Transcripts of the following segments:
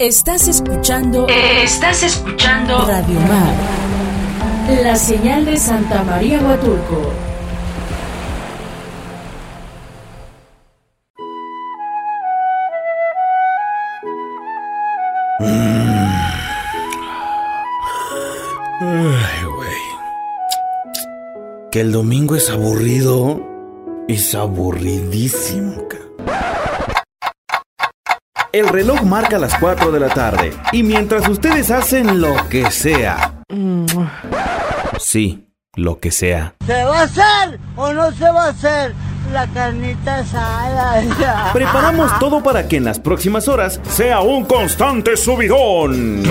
Estás escuchando. Estás escuchando. Radio Mar. La señal de Santa María Huatulco. Ay, güey. Que el domingo es aburrido. Es aburridísimo, ca. El reloj marca las 4 de la tarde. Y mientras ustedes hacen lo que sea. Sí, lo que sea. ¿Se va a hacer o no se va a hacer la carnita asada? Preparamos todo para que en las próximas horas sea un constante subidón.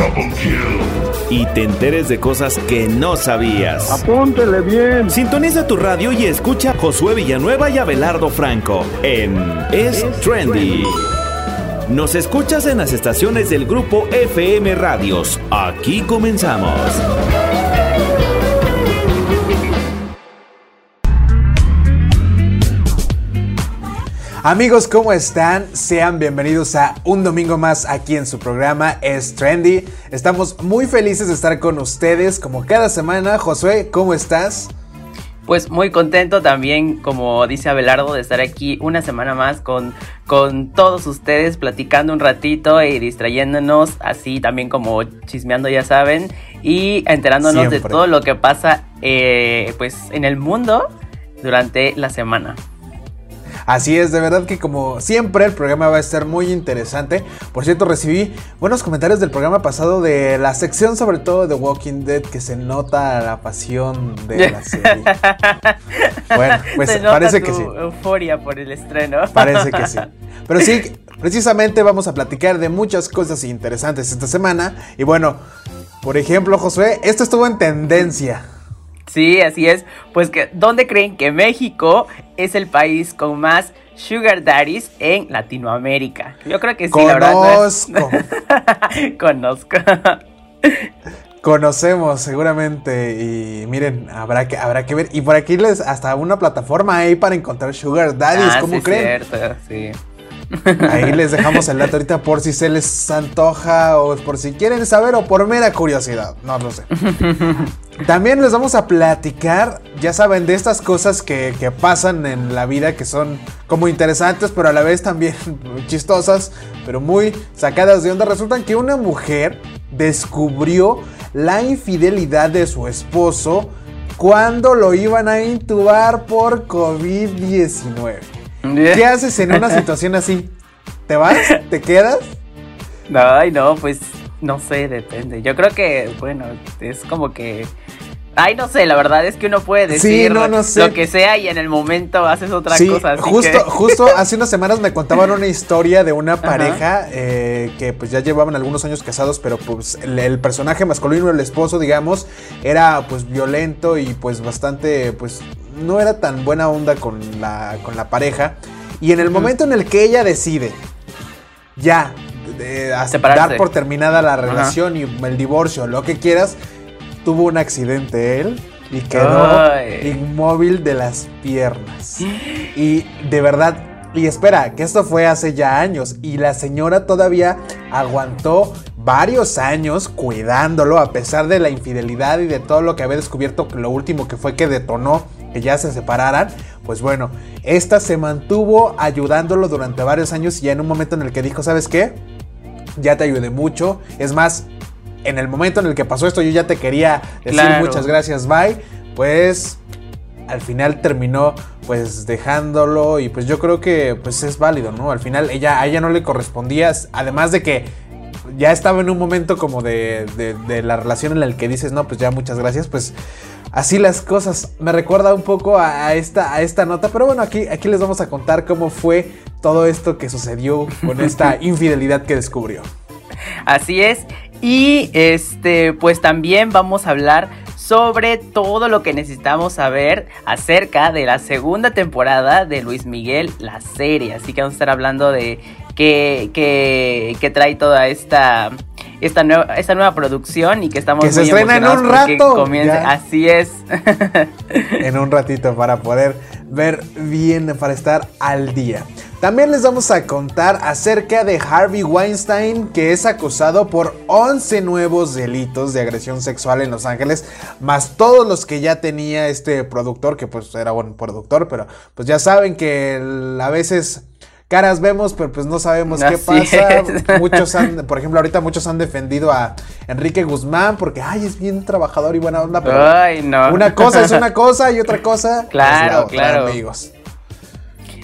Y te enteres de cosas que no sabías. Apúntele bien. Sintoniza tu radio y escucha a Josué Villanueva y Abelardo Franco en Es Trendy. Nos escuchas en las estaciones del grupo FM Radios. Aquí comenzamos. Amigos, ¿cómo están? Sean bienvenidos a un domingo más aquí en su programa Es Trendy. Estamos muy felices de estar con ustedes como cada semana. Josué, ¿cómo estás? Pues muy contento también, como dice Abelardo, de estar aquí una semana más con, con todos ustedes, platicando un ratito y distrayéndonos, así también como chismeando, ya saben, y enterándonos de todo lo que pasa eh, pues en el mundo durante la semana. Así es, de verdad que como siempre el programa va a estar muy interesante. Por cierto, recibí buenos comentarios del programa pasado de la sección sobre todo de Walking Dead que se nota la pasión de la serie. Bueno, pues Se nota parece tu que sí. euforia por el estreno. Parece que sí. Pero sí, precisamente vamos a platicar de muchas cosas interesantes esta semana. Y bueno, por ejemplo, Josué, esto estuvo en tendencia. Sí, así es. Pues que, ¿dónde creen que México es el país con más sugar daddies en Latinoamérica? Yo creo que sí, la verdad. ¿no es? Conozco, Conozco. conocemos seguramente. Y miren, habrá que, habrá que ver. Y por aquí les hasta una plataforma ahí para encontrar Sugar Daddies, Ah, ¿cómo sí, creen? Cierto, sí. Ahí les dejamos el dato ahorita por si se les antoja o por si quieren saber o por mera curiosidad. No lo sé. También les vamos a platicar, ya saben, de estas cosas que, que pasan en la vida que son como interesantes, pero a la vez también chistosas, pero muy sacadas de onda. Resulta que una mujer descubrió la infidelidad de su esposo cuando lo iban a intubar por COVID-19. ¿Qué haces en una situación así? ¿Te vas? ¿Te quedas? Ay, no, pues no sé, depende. Yo creo que, bueno, es como que. Ay, no sé, la verdad es que uno puede Sí, decir no, no sé. lo que sea y en el momento haces otra sí, cosa. así justo, que- justo hace unas semanas me contaban una historia de una pareja eh, que pues ya llevaban algunos años casados, pero pues el, el personaje masculino, el esposo, digamos, era pues violento y pues bastante, pues no era tan buena onda con la, con la pareja. Y en el momento en el que ella decide ya de- a- dar por terminada la relación y el divorcio, lo que quieras, tuvo un accidente él y quedó Ay. inmóvil de las piernas. Y de verdad, y espera, que esto fue hace ya años y la señora todavía aguantó varios años cuidándolo a pesar de la infidelidad y de todo lo que había descubierto, lo último que fue que detonó que ya se separaran. Pues bueno, esta se mantuvo ayudándolo durante varios años y ya en un momento en el que dijo, ¿sabes qué? Ya te ayudé mucho. Es más, en el momento en el que pasó esto yo ya te quería decir Claro. muchas gracias, bye. Pues al final terminó pues dejándolo y pues yo creo que pues es válido, ¿no? Al final ella, a ella no le correspondía, además de que ya estaba en un momento como de, de- de la relación en el que dices, no, pues ya muchas gracias, pues así las cosas. Me recuerda un poco a, a esta, a esta nota, pero bueno, aquí, aquí les vamos a contar cómo fue todo esto que sucedió con esta infidelidad que descubrió. Así es. Y este, pues también vamos a hablar sobre todo lo que necesitamos saber acerca de la segunda temporada de Luis Miguel, la serie. Así que vamos a estar hablando de qué, qué- qué trae toda esta, esta, nueva, esta nueva producción y que estamos Que se muy estrena en un rato, comience. Así es. en un ratito para poder ver bien, para estar al día. También les vamos a contar acerca de Harvey Weinstein, que es acusado por 11 nuevos delitos de agresión sexual en Los Ángeles, más todos los que ya tenía este productor, que pues era buen productor, pero pues ya saben que a veces caras vemos, pero pues no sabemos qué pasa. Muchos han, por ejemplo, ahorita muchos han defendido a Enrique Guzmán porque, ay, es bien trabajador y buena onda, pero ay, no. una cosa es una cosa y otra cosa claro, es la claro. amigos.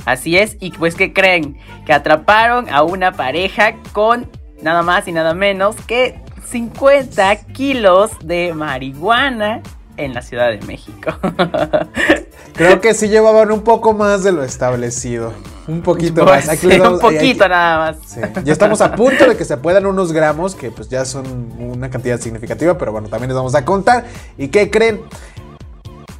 Así es, y pues que creen que atraparon a una pareja con nada más y nada menos que 50 kilos de marihuana en la Ciudad de México. Creo que sí llevaban un poco más de lo establecido. Un poquito pues más. un poquito nada más. Ya estamos a punto de que se puedan unos gramos, que pues ya son una cantidad significativa, pero bueno, también les vamos a contar. ¿Y qué creen?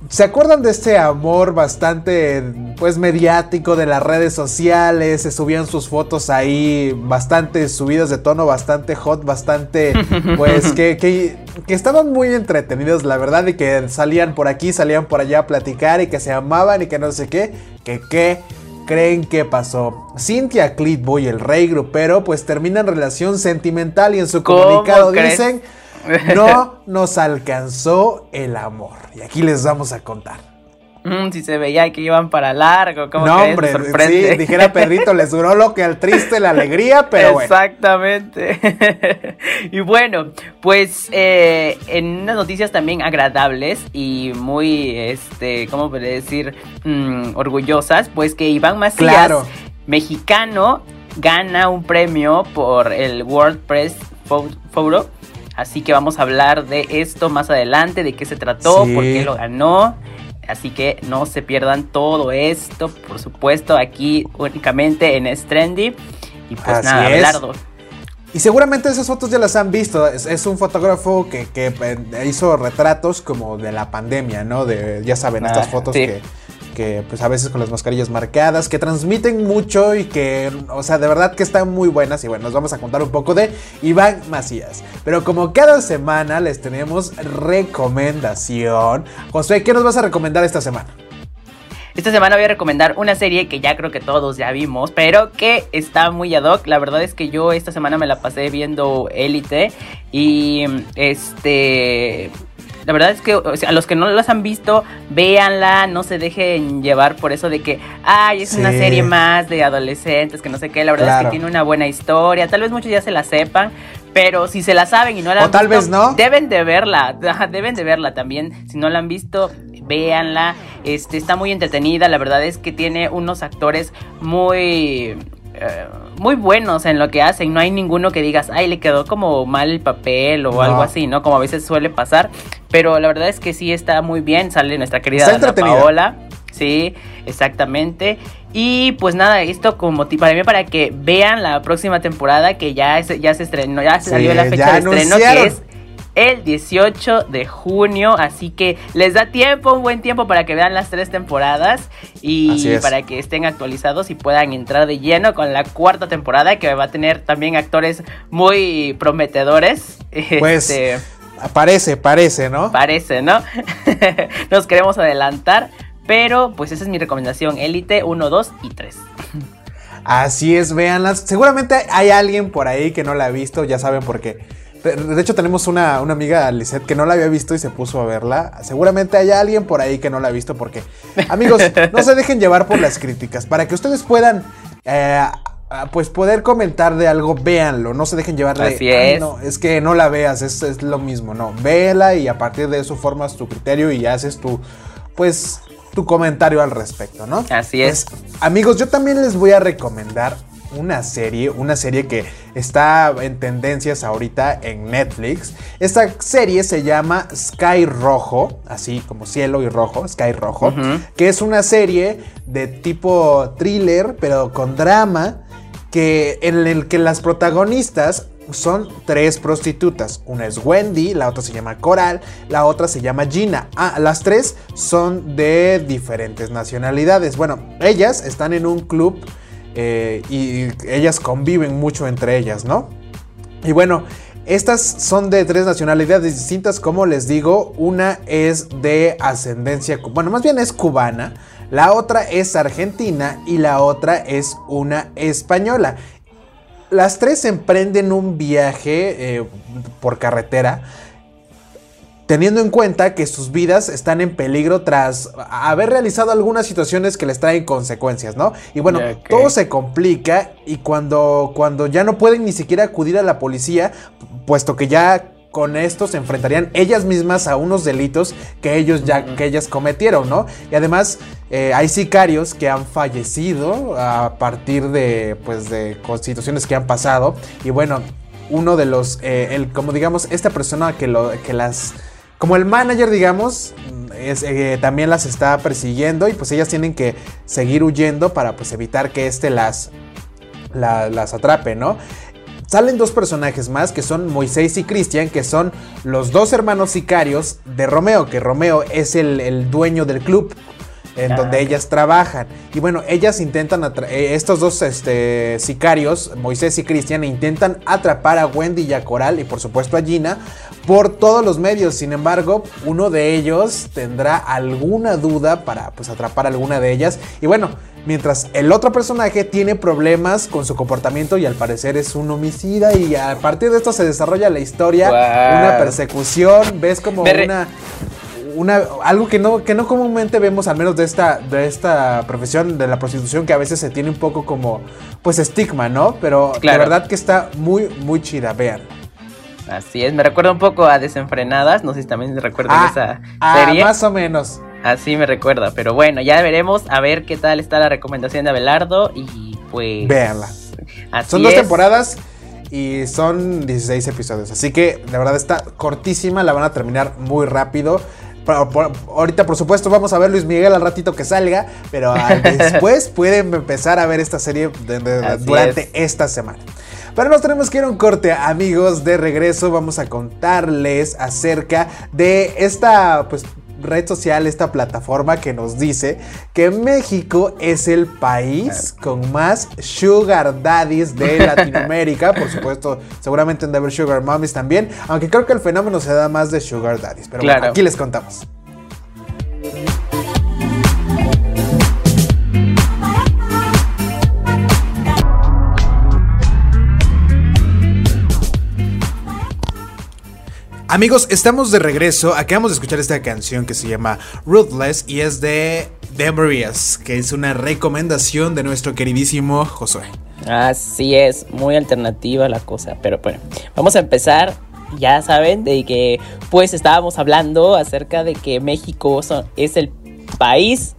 ¿Se acuerdan de este amor bastante, pues, mediático de las redes sociales? Se subían sus fotos ahí, bastante subidas de tono, bastante hot, bastante, pues, que, que, que, estaban muy entretenidos, la verdad, y que salían por aquí, salían por allá a platicar y que se amaban y que no sé qué, que qué creen que pasó. Cynthia Clitbo y el rey grupero, pues, terminan relación sentimental y en su comunicado dicen no nos alcanzó el amor. Y aquí les vamos a contar. Mm, si se veía que iban para largo, como no, hombre, sí, dijera perrito, les duró lo que al triste la alegría, pero Exactamente. y bueno, pues eh, en unas noticias también agradables y muy, este, ¿cómo puedo decir? Mm, orgullosas, pues que Iván Macías, mexicano, gana un premio por el WordPress Photo Así que vamos a hablar de esto más adelante, de qué se trató, por qué lo ganó. Así que no se pierdan todo esto, por supuesto, aquí únicamente en Strendy. Y pues nada, Abelardo. Y seguramente esas fotos ya las han visto. Es, un fotógrafo que, eh, hizo retratos como de la pandemia, ¿no? De, ya saben, estas ah, fotos que que pues a veces con las mascarillas marcadas, que transmiten mucho y que, o sea, de verdad que están muy buenas. Y bueno, nos vamos a contar un poco de Iván Macías. Pero como cada semana les tenemos recomendación. José, ¿qué nos vas a recomendar esta semana? Esta semana voy a recomendar una serie que ya creo que todos ya vimos, pero que está muy ad hoc. La verdad es que yo esta semana me la pasé viendo Élite y este la verdad es que a los que no las han visto, véanla, no se dejen llevar por eso de que, ay, es una serie más de adolescentes, que no sé qué, la verdad es que tiene una buena historia, tal vez muchos ya se la sepan, pero si se la saben y no la han o tal vez no. deben de verla, deben de verla también, si no la han visto, véanla, este, está muy entretenida, la verdad es que tiene unos actores muy eh, muy buenos en lo que hacen. No hay ninguno que digas, ay, le quedó como mal el papel o algo así, ¿no? Como a veces suele pasar. Pero la verdad es que sí está muy bien. Sale nuestra querida Ana Paola. Sí, exactamente. Y pues nada, esto como para mí para que vean la próxima temporada que ya, ya se estrenó, ya salió la fecha de estreno, que es el 18 de junio. Así que les da tiempo, un buen tiempo para que vean las tres temporadas y para que estén actualizados y puedan entrar de lleno con la cuarta temporada que va a tener también actores muy prometedores. Pues este, parece, parece, ¿no? Parece, ¿no? Nos queremos adelantar. Pero pues esa es mi recomendación, Élite 1, 2 y 3. Así es, véanlas. Seguramente hay alguien por ahí que no la ha visto, ya saben por qué de hecho, tenemos una, amiga, Lisette, que no la había visto y se puso a verla. Seguramente hay alguien por ahí que no la ha visto porque, amigos, no se dejen llevar por las críticas. Para que ustedes puedan, eh, pues, poder comentar de algo, véanlo. No se dejen llevar de, Así es. no, es que no la veas, es, es lo mismo. No, véela y a partir de eso formas tu criterio y haces tu, pues, tu comentario al respecto, ¿no? Así es. Pues, amigos, yo también les voy a recomendar una serie, una serie que está en tendencias ahorita en Netflix. Esta serie se llama Sky Rojo, así como cielo y rojo, Sky Rojo, que es una serie de tipo thriller, pero con drama, que en el que las protagonistas son tres prostitutas. Una es Wendy, la otra se llama Coral, la otra se llama Gina. Ah, las tres son de diferentes nacionalidades. Bueno, ellas están en un club eh, y ellas conviven mucho entre ellas, ¿no? Y bueno, estas son de tres nacionalidades distintas, como les digo, una es de ascendencia, bueno, más bien es cubana, la otra es argentina y la otra es una española. Las tres emprenden un viaje eh, por carretera teniendo en cuenta que sus vidas están en peligro tras haber realizado algunas situaciones que les traen consecuencias, ¿no? Y bueno, todo se complica y cuando, cuando ya no pueden ni siquiera acudir a la policía, puesto que ya con esto se enfrentarían ellas mismas a unos delitos que ellos ya que ellas cometieron, ¿no? Y además eh, hay sicarios que han fallecido a partir de pues de constituciones que han pasado y bueno uno de los eh, el como digamos esta persona que lo que las como el manager, digamos, es, eh, también las está persiguiendo y pues ellas tienen que seguir huyendo para pues evitar que este las, las atrape, ¿no? Salen dos personajes más que son Moisés y Cristian, que son los dos hermanos sicarios de Romeo, que Romeo es el, el dueño del club en donde ah, ellas trabajan. Y bueno, ellas intentan, eh, estos dos este, sicarios, Moisés y Cristian, intentan atrapar a Wendy y a Coral y por supuesto a Gina por todos los medios. Sin embargo, uno de ellos tendrá alguna duda para pues atrapar a alguna de ellas. Y bueno, mientras el otro personaje tiene problemas con su comportamiento y al parecer es un homicida y a partir de esto se desarrolla la historia, una persecución, ves como una una, algo que no, que no comúnmente vemos, al menos de esta, de esta profesión de la prostitución, que a veces se tiene un poco como, pues, estigma, ¿no? Pero la verdad que está muy, muy chida, vean. Así es, me recuerda un poco a Desenfrenadas, no sé si también se recuerda ah, esa ah, serie. Más o menos. Así me recuerda, pero bueno, ya veremos a ver qué tal está la recomendación de Abelardo y pues... Véanla. Son dos temporadas y son 16 episodios, así que la verdad está cortísima, la van a terminar muy rápido ahorita, por supuesto, vamos a ver Luis Miguel al ratito que salga, pero después pueden empezar a ver esta serie durante esta semana. Pero nos tenemos que ir a un corte, amigos. De regreso vamos a contarles acerca de esta, pues, red social, esta plataforma que nos dice que México es el país con más sugar daddies de Latinoamérica. Por supuesto, seguramente en de sugar mommies también, aunque creo que el fenómeno se da más de sugar daddies. Pero bueno, aquí les contamos. Amigos, estamos de regreso. Acabamos de escuchar esta canción que se llama Ruthless y es de The Marías, que es una recomendación de nuestro queridísimo Josué. Así es, muy alternativa la cosa, pero bueno, vamos a empezar. Ya saben de que pues estábamos hablando acerca de que México es el país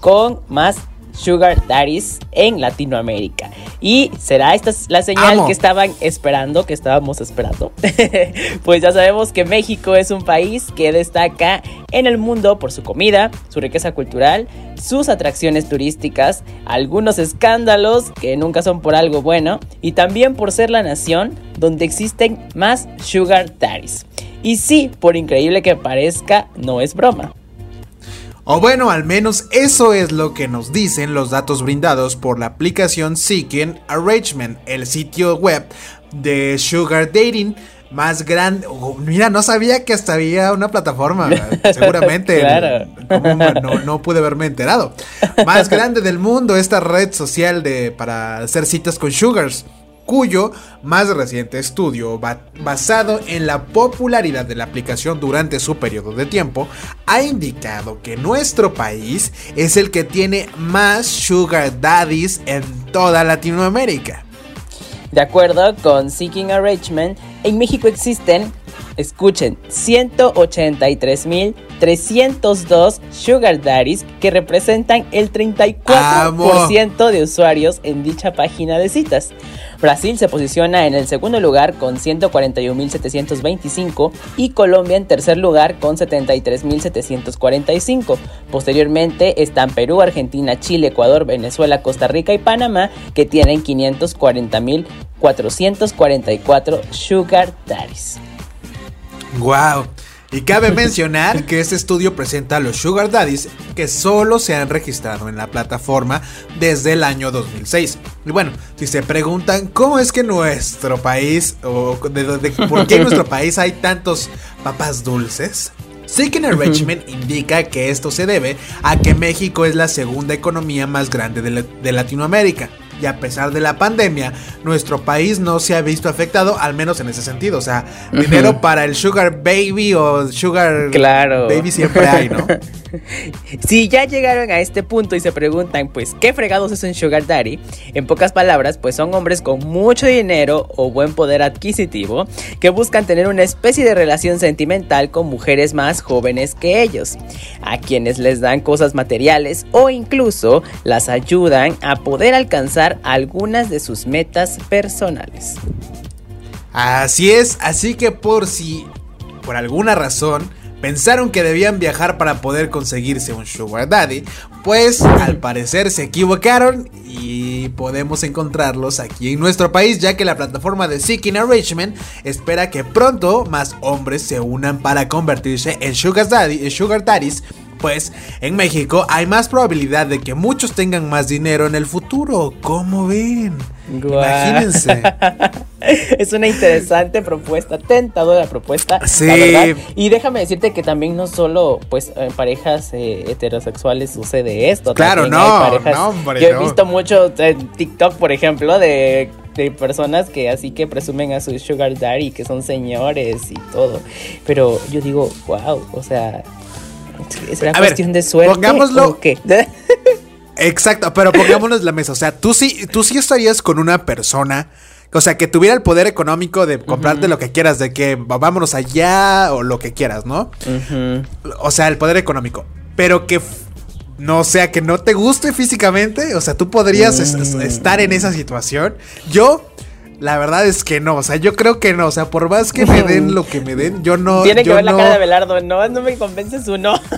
con más Sugar Daddies en Latinoamérica. Y será esta la señal que estaban esperando, que estábamos esperando. pues ya sabemos que México es un país que destaca en el mundo por su comida, su riqueza cultural, sus atracciones turísticas, algunos escándalos que nunca son por algo bueno y también por ser la nación donde existen más Sugar Daddies. Y sí, por increíble que parezca, no es broma. O bueno, al menos eso es lo que nos dicen los datos brindados por la aplicación Seeking Arrangement, el sitio web de Sugar Dating más grande. Oh, mira, no sabía que hasta había una plataforma. Seguramente claro. no, no, pude haberme enterado. Más grande del mundo, esta red social de para hacer citas con Sugars cuyo más reciente estudio, basado en la popularidad de la aplicación durante su periodo de tiempo, ha indicado que nuestro país es el que tiene más sugar daddies en toda Latinoamérica. De acuerdo con Seeking Arrangement, en México existen Escuchen, 183.302 Sugar Daddies que representan el 34% de usuarios en dicha página de citas. Brasil se posiciona en el segundo lugar con 141.725 y Colombia en tercer lugar con 73.745. Posteriormente están Perú, Argentina, Chile, Ecuador, Venezuela, Costa Rica y Panamá que tienen 540.444 Sugar Daddies. Wow. Y cabe mencionar que este estudio presenta a los Sugar Daddies que solo se han registrado en la plataforma desde el año 2006. Y bueno, si se preguntan cómo es que nuestro país, o de, por qué en nuestro país hay tantos papas dulces, Seeking Enrichment indica que esto se debe a que México es la segunda economía más grande de, la- de Latinoamérica. Y a pesar de la pandemia, nuestro país no se ha visto afectado, al menos en ese sentido. O sea, dinero para el Sugar Baby o Sugar Claro. Baby siempre hay, ¿no? Si ya llegaron a este punto y se preguntan, pues, ¿qué fregados es un sugar daddy? En pocas palabras, pues son hombres con mucho dinero o buen poder adquisitivo que buscan tener una especie de relación sentimental con mujeres más jóvenes que ellos, a quienes les dan cosas materiales o incluso las ayudan a poder alcanzar algunas de sus metas personales. Así es, así que por si por alguna razón pensaron que debían viajar para poder conseguirse un sugar daddy, pues al parecer se equivocaron y podemos encontrarlos aquí en nuestro país, ya que la plataforma de Seeking Enrichment espera que pronto más hombres se unan para convertirse en sugar daddy, en sugar daddies. Pues en México hay más probabilidad de que muchos tengan más dinero en el futuro. ¿Cómo ven? Imagínense. es una interesante propuesta, tentadora propuesta. Sí. La verdad. Y déjame decirte que también no solo pues en parejas eh, heterosexuales sucede esto. Claro, no, hay parejas- no, hombre, Yo he no. visto mucho en TikTok, por ejemplo, de, de personas que así que presumen a su sugar daddy, que son señores y todo. Pero yo digo, wow, o sea, ¿es una A ver, cuestión de suerte? pongámoslo- o qué? Exacto, pero pongámonos la mesa. O sea, tú sí, tú sí estarías con una persona. O sea, que tuviera el poder económico de comprarte lo que quieras, de que vámonos allá o lo que quieras, ¿no? O sea, el poder económico. Pero que no sea que no te guste físicamente. O sea, tú podrías es- estar en esa situación. Yo, la verdad es que no. O sea, yo creo que no. O sea, por más que me den lo que me den, yo no. Tiene que yo ver la no- cara de Belardo, no, no me convences uno.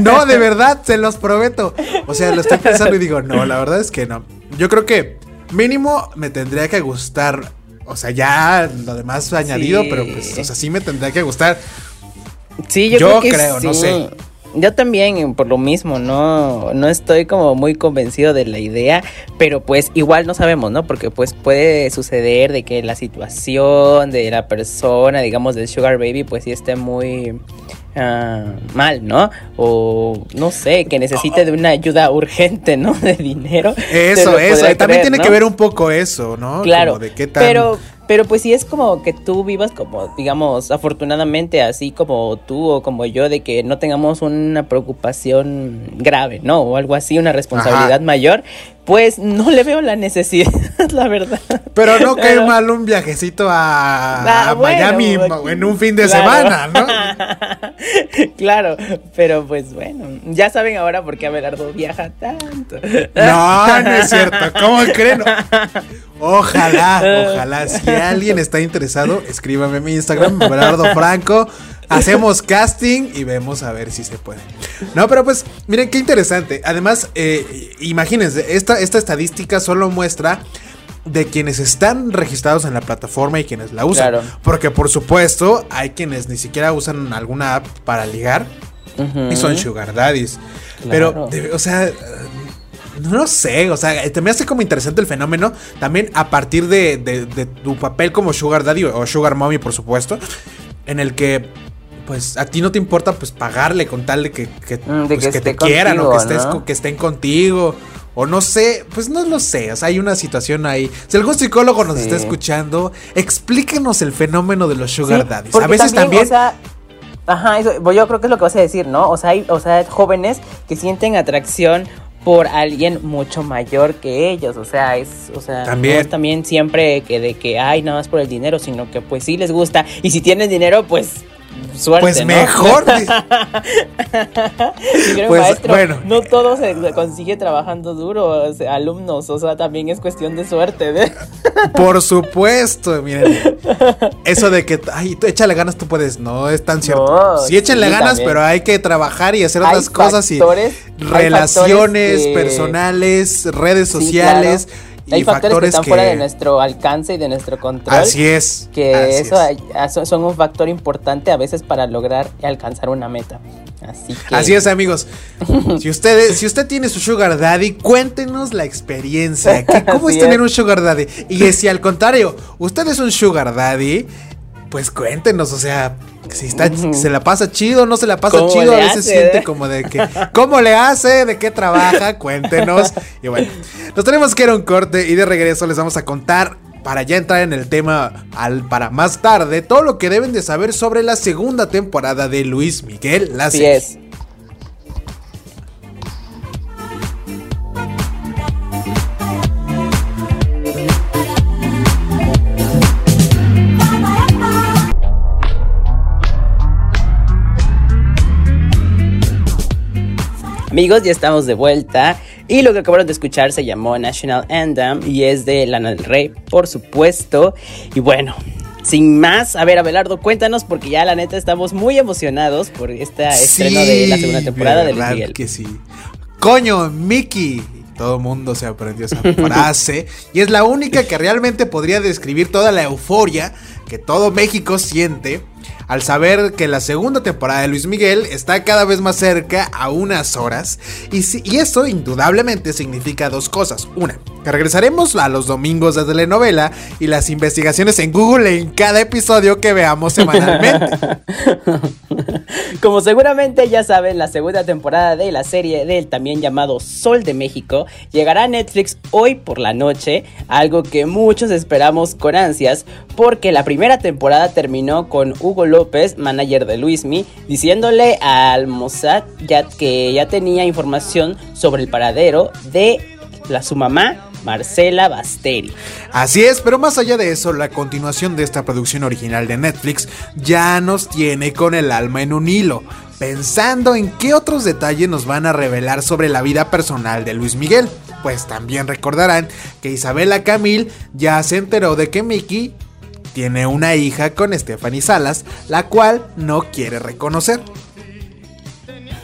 No, de verdad, se los prometo. O sea, lo estoy pensando y digo, no, la verdad es que no. Yo creo que mínimo me tendría que gustar. O sea, ya lo demás añadido, Sí. pero pues, o sea, sí me tendría que gustar. Sí, yo, Yo creo, que creo, no sé. Yo también, por lo mismo, no, no estoy como muy convencido de la idea, pero pues igual no sabemos, ¿no? Porque pues puede suceder de que la situación de la persona, digamos, del Sugar Baby, pues sí esté muy ah, mal, ¿no? O no sé, que necesite de una ayuda urgente, ¿no? De dinero. Eso, eso. también creer, tiene ¿no? que ver un poco eso, ¿no? Claro, Como de qué tan. pero, pero pues si es como que tú vivas como, digamos, afortunadamente así como tú o como yo, de que no tengamos una preocupación grave, ¿no? O algo así, una responsabilidad Ajá. mayor, pues no le veo la necesidad, la verdad. Pero no cae Pero- mal un viajecito a, Ah, a Miami en un fin de claro. semana, ¿no? claro, pero pues bueno, ya saben ahora por qué Abelardo viaja tanto. No, no es cierto. ¿Cómo creen? Ojalá, ojalá. Si alguien está interesado, escríbame en mi Instagram, Bernardo Franco. Hacemos casting y vemos a ver si se puede. No, pero pues, miren qué interesante. Además, eh, imagínense, esta, esta estadística solo muestra de quienes están registrados en la plataforma y quienes la usan. Claro. Porque por supuesto, hay quienes ni siquiera usan alguna app para ligar y son sugar daddies. Claro. Pero, o sea, eh, no sé, o sea, te me hace como interesante el fenómeno también a partir de, de- de tu papel como sugar daddy o, sugar mommy, por supuesto, en el que, pues, a ti no te importa, pues, pagarle con tal de que, que, Mm, de pues, que que te quieran o que, estés, que estén contigo. O no sé, pues no lo sé, o sea, hay una situación ahí. Si algún psicólogo nos Sí. está escuchando, explíquenos el fenómeno de los sugar Sí, daddies. A veces también... o sea, ajá, eso, yo creo que es lo que vas a decir, ¿no? O sea, hay, o sea, jóvenes que sienten atracción por alguien mucho mayor que ellos, o sea, es, o sea, También. no es también siempre que de que ay, nada más por el dinero, sino que pues sí les gusta y si tienen dinero, pues suerte, Pues ¿no? mejor. Y creo, Pues, maestro, bueno. no todo se consigue trabajando duro, o sea, alumnos, o sea, también es cuestión de suerte, ¿ve? Por supuesto, miren. Eso de que, ay, tú échale ganas, tú puedes. No es tan cierto. No, sí, échenle sí, ganas, también. pero hay que trabajar y hacer Hay otras cosas y factores- relaciones que- personales, redes Sí, sociales claro. Hay factores, que están que- fuera de nuestro alcance y de nuestro control. Así es. Que así eso es. son- un factor importante a veces para lograr alcanzar una meta. Así que. Así es, amigos. Si ustedes, si usted tiene su sugar daddy, cuéntenos la experiencia. ¿Qué- ¿Cómo es tener un sugar daddy? Y si al contrario, usted es un sugar daddy, pues cuéntenos, o sea, si está, se la pasa chido, no se la pasa chido, a veces siente como de que, ¿cómo le hace? ¿De qué trabaja? Cuéntenos. Y bueno, nos tenemos que ir a un corte y de regreso les vamos a contar para ya entrar en el tema al, para más tarde, todo lo que deben de saber sobre la segunda temporada de Luis Miguel La es. Amigos, ya estamos de vuelta y lo que acabaron de escuchar se llamó National Anthem y es de Lana del Rey, por supuesto. Y bueno, sin más, a ver, Abelardo, cuéntanos, porque ya la neta estamos muy emocionados por este estreno de la segunda temporada de Luis Miguel. que sí. Coño, Mickey. Todo el mundo se aprendió esa frase. y es la única que realmente podría describir toda la euforia que todo México siente al saber que la segunda temporada de Luis Miguel está cada vez más cerca a unas horas. Y, y eso indudablemente significa dos cosas. Una, que regresaremos a los domingos de telenovela y las investigaciones en Google en cada episodio que veamos semanalmente. Como seguramente ya saben, la segunda temporada de la serie del también llamado Sol de México llegará a Netflix hoy por la noche, algo que muchos esperamos con ansias, porque la primera temporada terminó con Hugo López, manager de Luismi, diciéndole al Mossad ya que ya tenía información sobre el paradero de la, su mamá Marcela Basteri. Así es, pero más allá de eso, la continuación de esta producción original de Netflix ya nos tiene con el alma en un hilo, pensando en qué otros detalles nos van a revelar sobre la vida personal de Luis Miguel. Pues también recordarán que Isabela Camil ya se enteró de que Mickey tiene una hija con Stephanie Salas, la cual no quiere reconocer.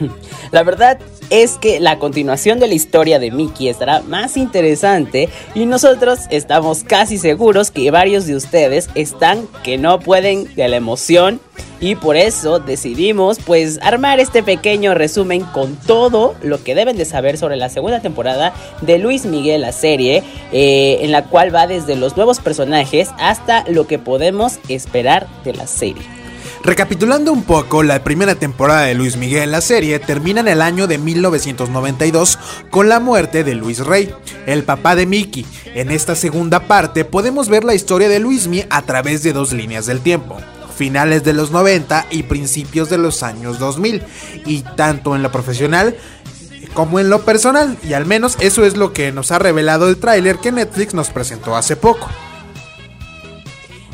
La verdad es que la continuación de la historia de Mickey estará más interesante y nosotros estamos casi seguros que varios de ustedes están que no pueden de la emoción y por eso decidimos pues armar este pequeño resumen con todo lo que deben de saber sobre la segunda temporada de Luis Miguel la serie eh, en la cual va desde los nuevos personajes hasta lo que podemos esperar de la serie. Recapitulando un poco, la primera temporada de Luis Miguel, la serie, termina en el año de 1992 con la muerte de Luis Rey, el papá de Mickey. En esta segunda parte podemos ver la historia de Luismi a través de dos líneas del tiempo finales de los 90 y principios de los años 2000, y tanto en lo profesional como en lo personal, y al menos eso es lo que nos ha revelado el tráiler que Netflix nos presentó hace poco.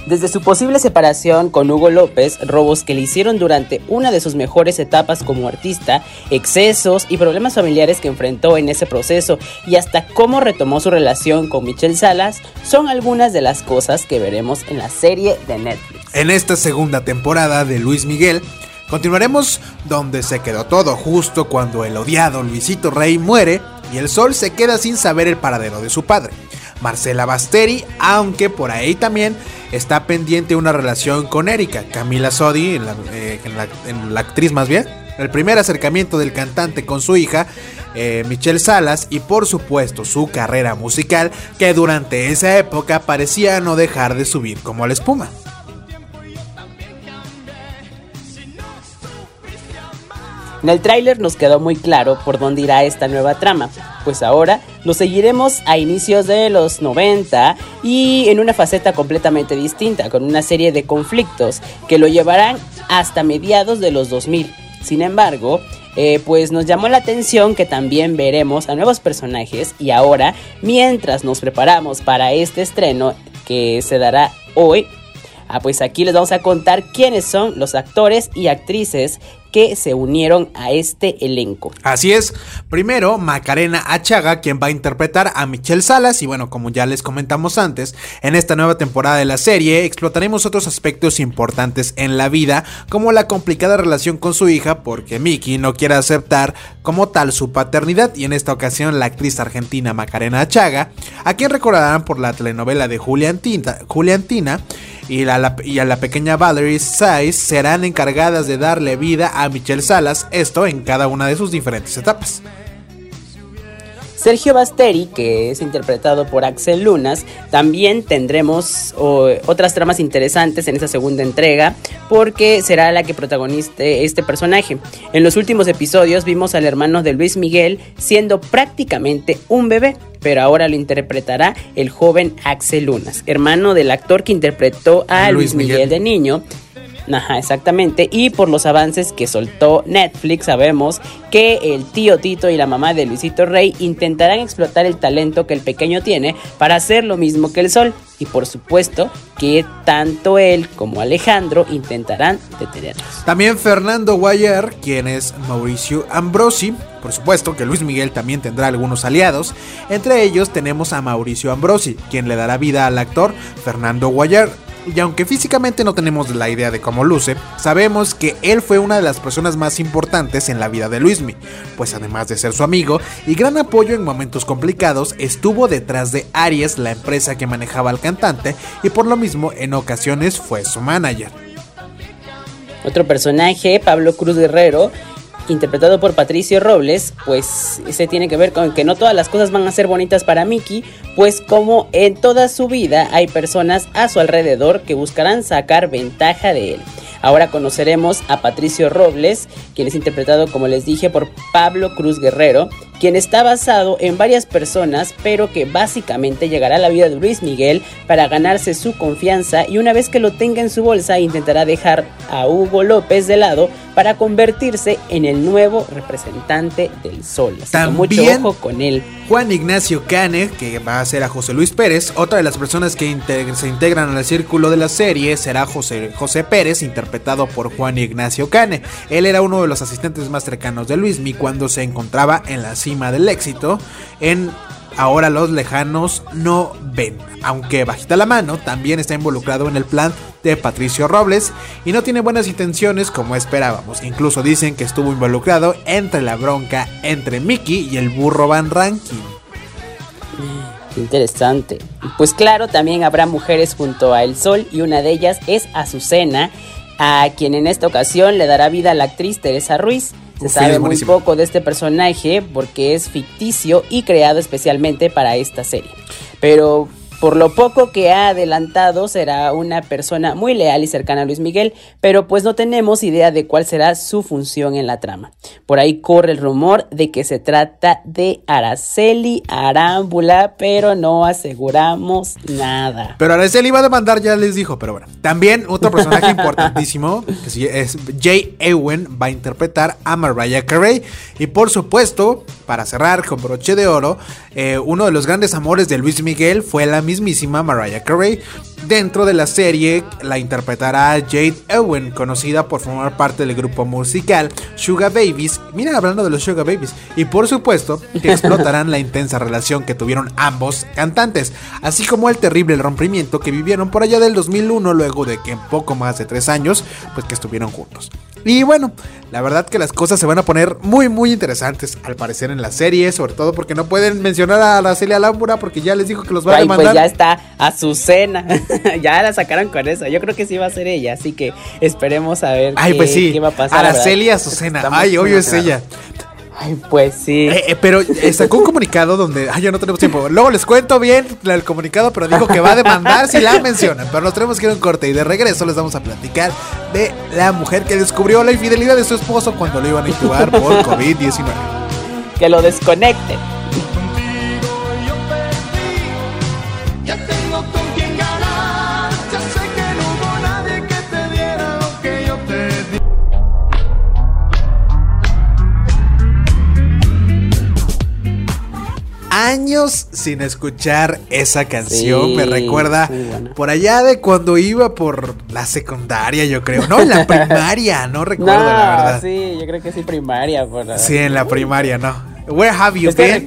Desde su posible separación con Hugo López, robos que le hicieron durante una de sus mejores etapas como artista, excesos y problemas familiares que enfrentó en ese proceso y hasta cómo retomó su relación con Michelle Salas, son algunas de las cosas que veremos en la serie de Netflix. En esta segunda temporada de Luis Miguel, continuaremos donde se quedó todo, justo cuando el odiado Luisito Rey muere y el sol se queda sin saber el paradero de su padre. Marcela Basteri, aunque por ahí también está pendiente una relación con Erika, Camila Sodi, eh, en la, actriz más bien. El primer acercamiento del cantante con su hija, eh, Michelle Salas, y por supuesto su carrera musical, que durante esa época parecía no dejar de subir como la espuma. En el tráiler nos quedó muy claro por dónde irá esta nueva trama, pues ahora lo seguiremos a inicios de los 90 y en una faceta completamente distinta, con una serie de conflictos que lo llevarán hasta mediados de los 2000. Sin embargo, eh, pues nos llamó la atención que también veremos a nuevos personajes y ahora, mientras nos preparamos para este estreno que se dará hoy, ah, pues aquí les vamos a contar quiénes son los actores y actrices que se unieron a este elenco. Así es, primero Macarena Achaga, quien va a interpretar a Michelle Salas y bueno, como ya les comentamos antes, en esta nueva temporada de la serie explotaremos otros aspectos importantes en la vida, como la complicada relación con su hija, porque Mickey no quiere aceptar como tal su paternidad y en esta ocasión la actriz argentina Macarena Achaga, a quien recordarán por la telenovela de Juliantina, Juliantina y, a la pequeña Valerie Size serán encargadas de darle vida a Michelle Salas, esto en cada una de sus diferentes etapas. Sergio Basteri, que es interpretado por Axel Lunas, también tendremos otras tramas interesantes en esta segunda entrega, porque será la que protagonice este personaje. En los últimos episodios vimos al hermano de Luis Miguel siendo prácticamente un bebé pero ahora lo interpretará el joven Axel Lunas, hermano del actor que interpretó a Luis, Miguel de niño Ajá, exactamente. Y por los avances que soltó Netflix, sabemos que el tío Tito y la mamá de Luisito Rey intentarán explotar el talento que el pequeño tiene para hacer lo mismo que el sol. Y por supuesto que tanto él como Alejandro intentarán detenerlos. También Fernando Guayar, quien es Mauricio Ambrosi. Por supuesto que Luis Miguel también tendrá algunos aliados. Entre ellos tenemos a Mauricio Ambrosi, quien le dará vida al actor Fernando Guayar y aunque físicamente no tenemos la idea de cómo luce, sabemos que él fue una de las personas más importantes en la vida de Luismi, pues además de ser su amigo y gran apoyo en momentos complicados, estuvo detrás de Aries, la empresa que manejaba al cantante, y por lo mismo en ocasiones fue su manager. Otro personaje, Pablo Cruz Guerrero, interpretado por Patricio Robles, pues se tiene que ver con que no todas las cosas van a ser bonitas para Mickey, pues como en toda su vida hay personas a su alrededor que buscarán sacar ventaja de él. Ahora conoceremos a Patricio Robles, quien es interpretado, como les dije, por Pablo Cruz Guerrero, quien está basado en varias personas, pero que básicamente llegará a la vida de Luis Miguel para ganarse su confianza y una vez que lo tenga en su bolsa intentará dejar a Hugo López de lado para convertirse en el nuevo representante del sol. También mucho ojo con él. Juan Ignacio Cane, que va a ser a José Luis Pérez, otra de las personas que se integran al círculo de la serie será José, José Pérez, interpretado por Juan Ignacio Cane. Él era uno de los asistentes más cercanos de Luismi cuando se encontraba en la cima del éxito en Ahora los lejanos no ven, aunque bajita la mano, también está involucrado en el plan de Patricio Robles y no tiene buenas intenciones como esperábamos. Incluso dicen que estuvo involucrado entre la bronca entre Mickey y el burro Van Ranking. Interesante. Pues claro, también habrá mujeres junto a El Sol y una de ellas es Azucena, a quien en esta ocasión le dará vida a la actriz Teresa Ruiz. Se sabe muy poco de este personaje porque es ficticio y creado especialmente para esta serie. Pero por lo poco que ha adelantado, será una persona muy leal y cercana a Luis Miguel, pero pues no tenemos idea de cuál será su función en la trama. Por ahí corre el rumor de que se trata de Araceli Arámbula, pero no aseguramos nada. Pero Araceli va a demandar, ya les dijo, pero bueno. También otro personaje importantísimo, que es Jay Ewen, va a interpretar a Mariah Carey. Y por supuesto, para cerrar con broche de oro, eh, uno de los grandes amores de Luis Miguel fue la mismísima Mariah Carey. Dentro de la serie la interpretará Jade Owen, conocida por formar parte del grupo musical Sugar Babies. Mira, hablando de los Sugar Babies. Y por supuesto que explotarán la intensa relación que tuvieron ambos cantantes, así como el terrible rompimiento que vivieron por allá del 2001 luego de que en poco más de tres años pues que estuvieron juntos. Y bueno, la verdad que las cosas se van a poner muy muy interesantes al parecer en la serie, sobre todo porque no pueden mencionar a la Celia Lámbura porque ya les dijo que los va a pues demandar. Pues ya está Azucena, ya la sacaron con eso. Yo creo que sí va a ser ella, así que esperemos a ver Ay, pues sí. qué va a pasar. Araceli Azucena, ay, obvio es ella. Ay, pues sí. Eh, eh, pero sacó un comunicado donde. Ay, ya no tenemos tiempo. Luego les cuento bien el comunicado, pero dijo que va a demandar si la mencionan. Pero nos tenemos que ir a un corte y de regreso les vamos a platicar de la mujer que descubrió la infidelidad de su esposo cuando lo iban a intubar por COVID-19. Que lo desconecte. Años sin escuchar esa canción. Me recuerda por allá de cuando iba por la secundaria, yo creo. No, en la primaria, no recuerdo la verdad. Sí, yo creo que sí, primaria. Sí, en la primaria, no. Where have you been?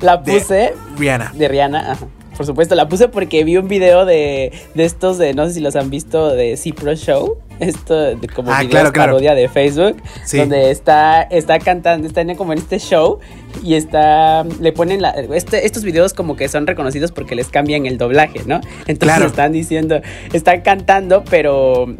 la puse. De Rihanna. De Rihanna, Por supuesto, la puse porque vi un video de, de estos de, no sé si los han visto, de C-Pro Show esto de como ah, videos parodia de Facebook, donde está, está cantando, está en, como en este show y está, le ponen la, este, estos videos como que son reconocidos porque les cambian el doblaje, ¿no? Entonces están diciendo, están cantando, pero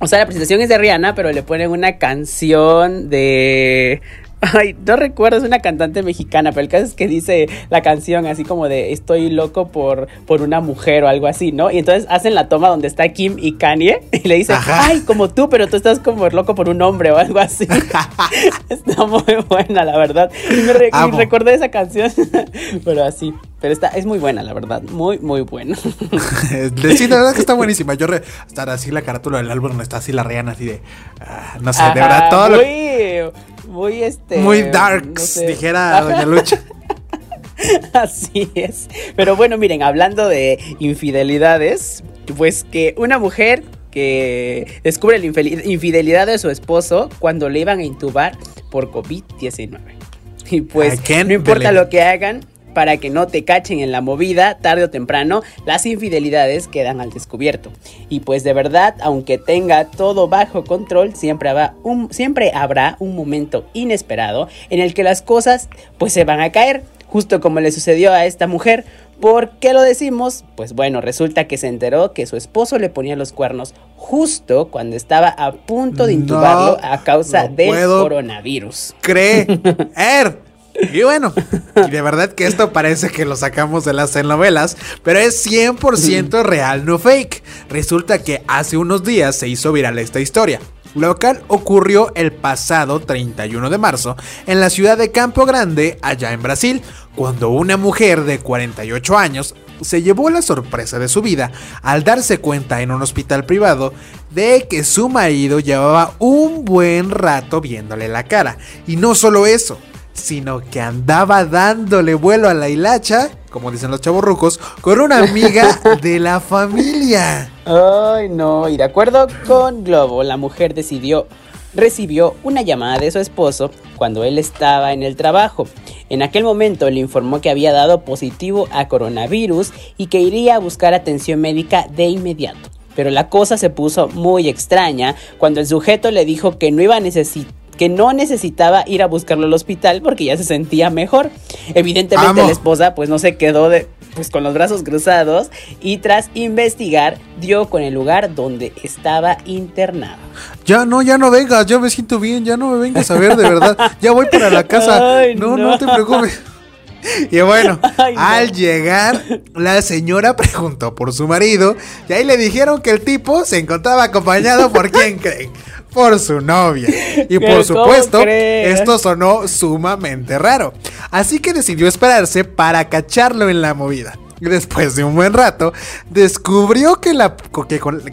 o sea, la presentación es de Rihanna, pero le ponen una canción de Ay, no recuerdo, es una cantante mexicana, pero el caso es que dice la canción así como de estoy loco por, por una mujer o algo así, ¿no? Y entonces hacen la toma donde está Kim y Kanye y le dicen, ay, como tú, pero tú estás como loco por un hombre o algo así. está muy buena, la verdad. Y me, recordé esa canción, pero así. Pero está, es muy buena, la verdad. Muy, muy buena. sí, la verdad que está buenísima. Yo re, estar así la carátula del álbum, está así la Rihanna, así de. Ah, no sé, de verdad, todo muy, Muy este. Muy darks, dijera Doña Lucha. Así es. Pero bueno, miren, hablando de infidelidades, pues que una mujer que descubre la infidelidad de su esposo cuando le iban a intubar por COVID-19. Y pues no importa lo que hagan, para que no te cachen en la movida, tarde o temprano, las infidelidades quedan al descubierto. Y pues de verdad, aunque tenga todo bajo control, siempre habrá un, siempre habrá un momento inesperado en el que las cosas pues se van a caer, justo como le sucedió a esta mujer. ¿Por qué lo decimos? Pues bueno, resulta que se enteró que su esposo le ponía los cuernos justo cuando estaba a punto de intubarlo a causa del coronavirus. Creer. Y bueno, y de verdad que esto parece que lo sacamos de las telenovelas, pero es 100% real, no fake. Resulta que hace unos días se hizo viral esta historia. Lo local ocurrió el pasado 31 de marzo en la ciudad de Campo Grande, allá en Brasil, cuando una mujer de 48 años se llevó la sorpresa de su vida al darse cuenta en un hospital privado de que su marido llevaba un buen rato viéndole la cara. Y no solo eso, sino que andaba dándole vuelo a la hilacha, como dicen los chavorrucos, con una amiga de la familia. Ay, no, y de acuerdo con Globo, la mujer decidió recibió una llamada de su esposo cuando él estaba en el trabajo. En aquel momento le informó que había dado positivo a coronavirus y que iría a buscar atención médica de inmediato. Pero la cosa se puso muy extraña cuando el sujeto le dijo que no iba a necesitar que no necesitaba ir a buscarlo al hospital porque ya se sentía mejor. Evidentemente la esposa pues no se quedó de, pues con los brazos cruzados y tras investigar dio con el lugar donde estaba internado. Ya no, ya no vengas, yo me siento bien, ya no me vengas a ver de verdad, ya voy para la casa. no, no, te preocupes. Y bueno, al llegar, la señora preguntó por su marido y ahí le dijeron que el tipo se encontraba acompañado por quién creen por su novia. Y por supuesto, esto sonó sumamente raro. Así que decidió esperarse para cacharlo en la movida. Y después de un buen rato, descubrió que la,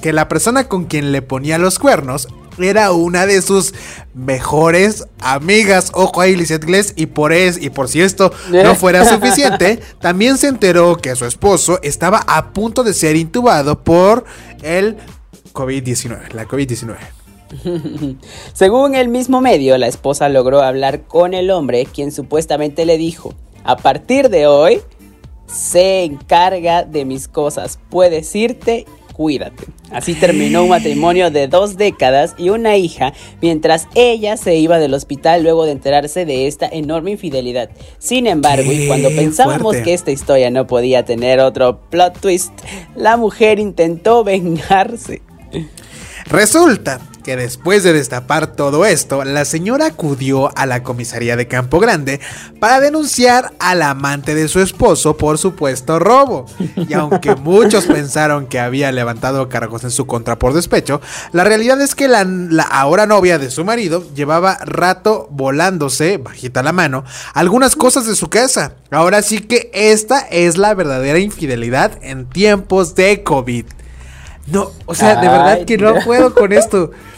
que, la persona con quien le ponía los cuernos era una de sus mejores amigas. Ojo ahí, Lizette Gless. Y por, es, y por si esto no fuera suficiente, también se enteró que su esposo estaba a punto de ser intubado por el COVID-19, la COVID-19. Según el mismo medio, la esposa logró hablar con el hombre, quien supuestamente le dijo, a partir de hoy, se encarga de mis cosas, puedes irte, cuídate. Así terminó un matrimonio de dos décadas y una hija, mientras ella se iba del hospital luego de enterarse de esta enorme infidelidad. Sin embargo, y cuando pensábamos que esta historia no podía tener otro plot twist, la mujer intentó vengarse. Resulta que después de destapar todo esto, la señora acudió a la comisaría de Campo Grande para denunciar al amante de su esposo por supuesto robo. Y aunque muchos pensaron que había levantado cargos en su contra por despecho, la realidad es que la, la ahora novia de su marido llevaba rato volándose, bajita la mano, algunas cosas de su casa. Ahora sí que esta es la verdadera infidelidad en tiempos de COVID. No, o sea, de verdad que no puedo con esto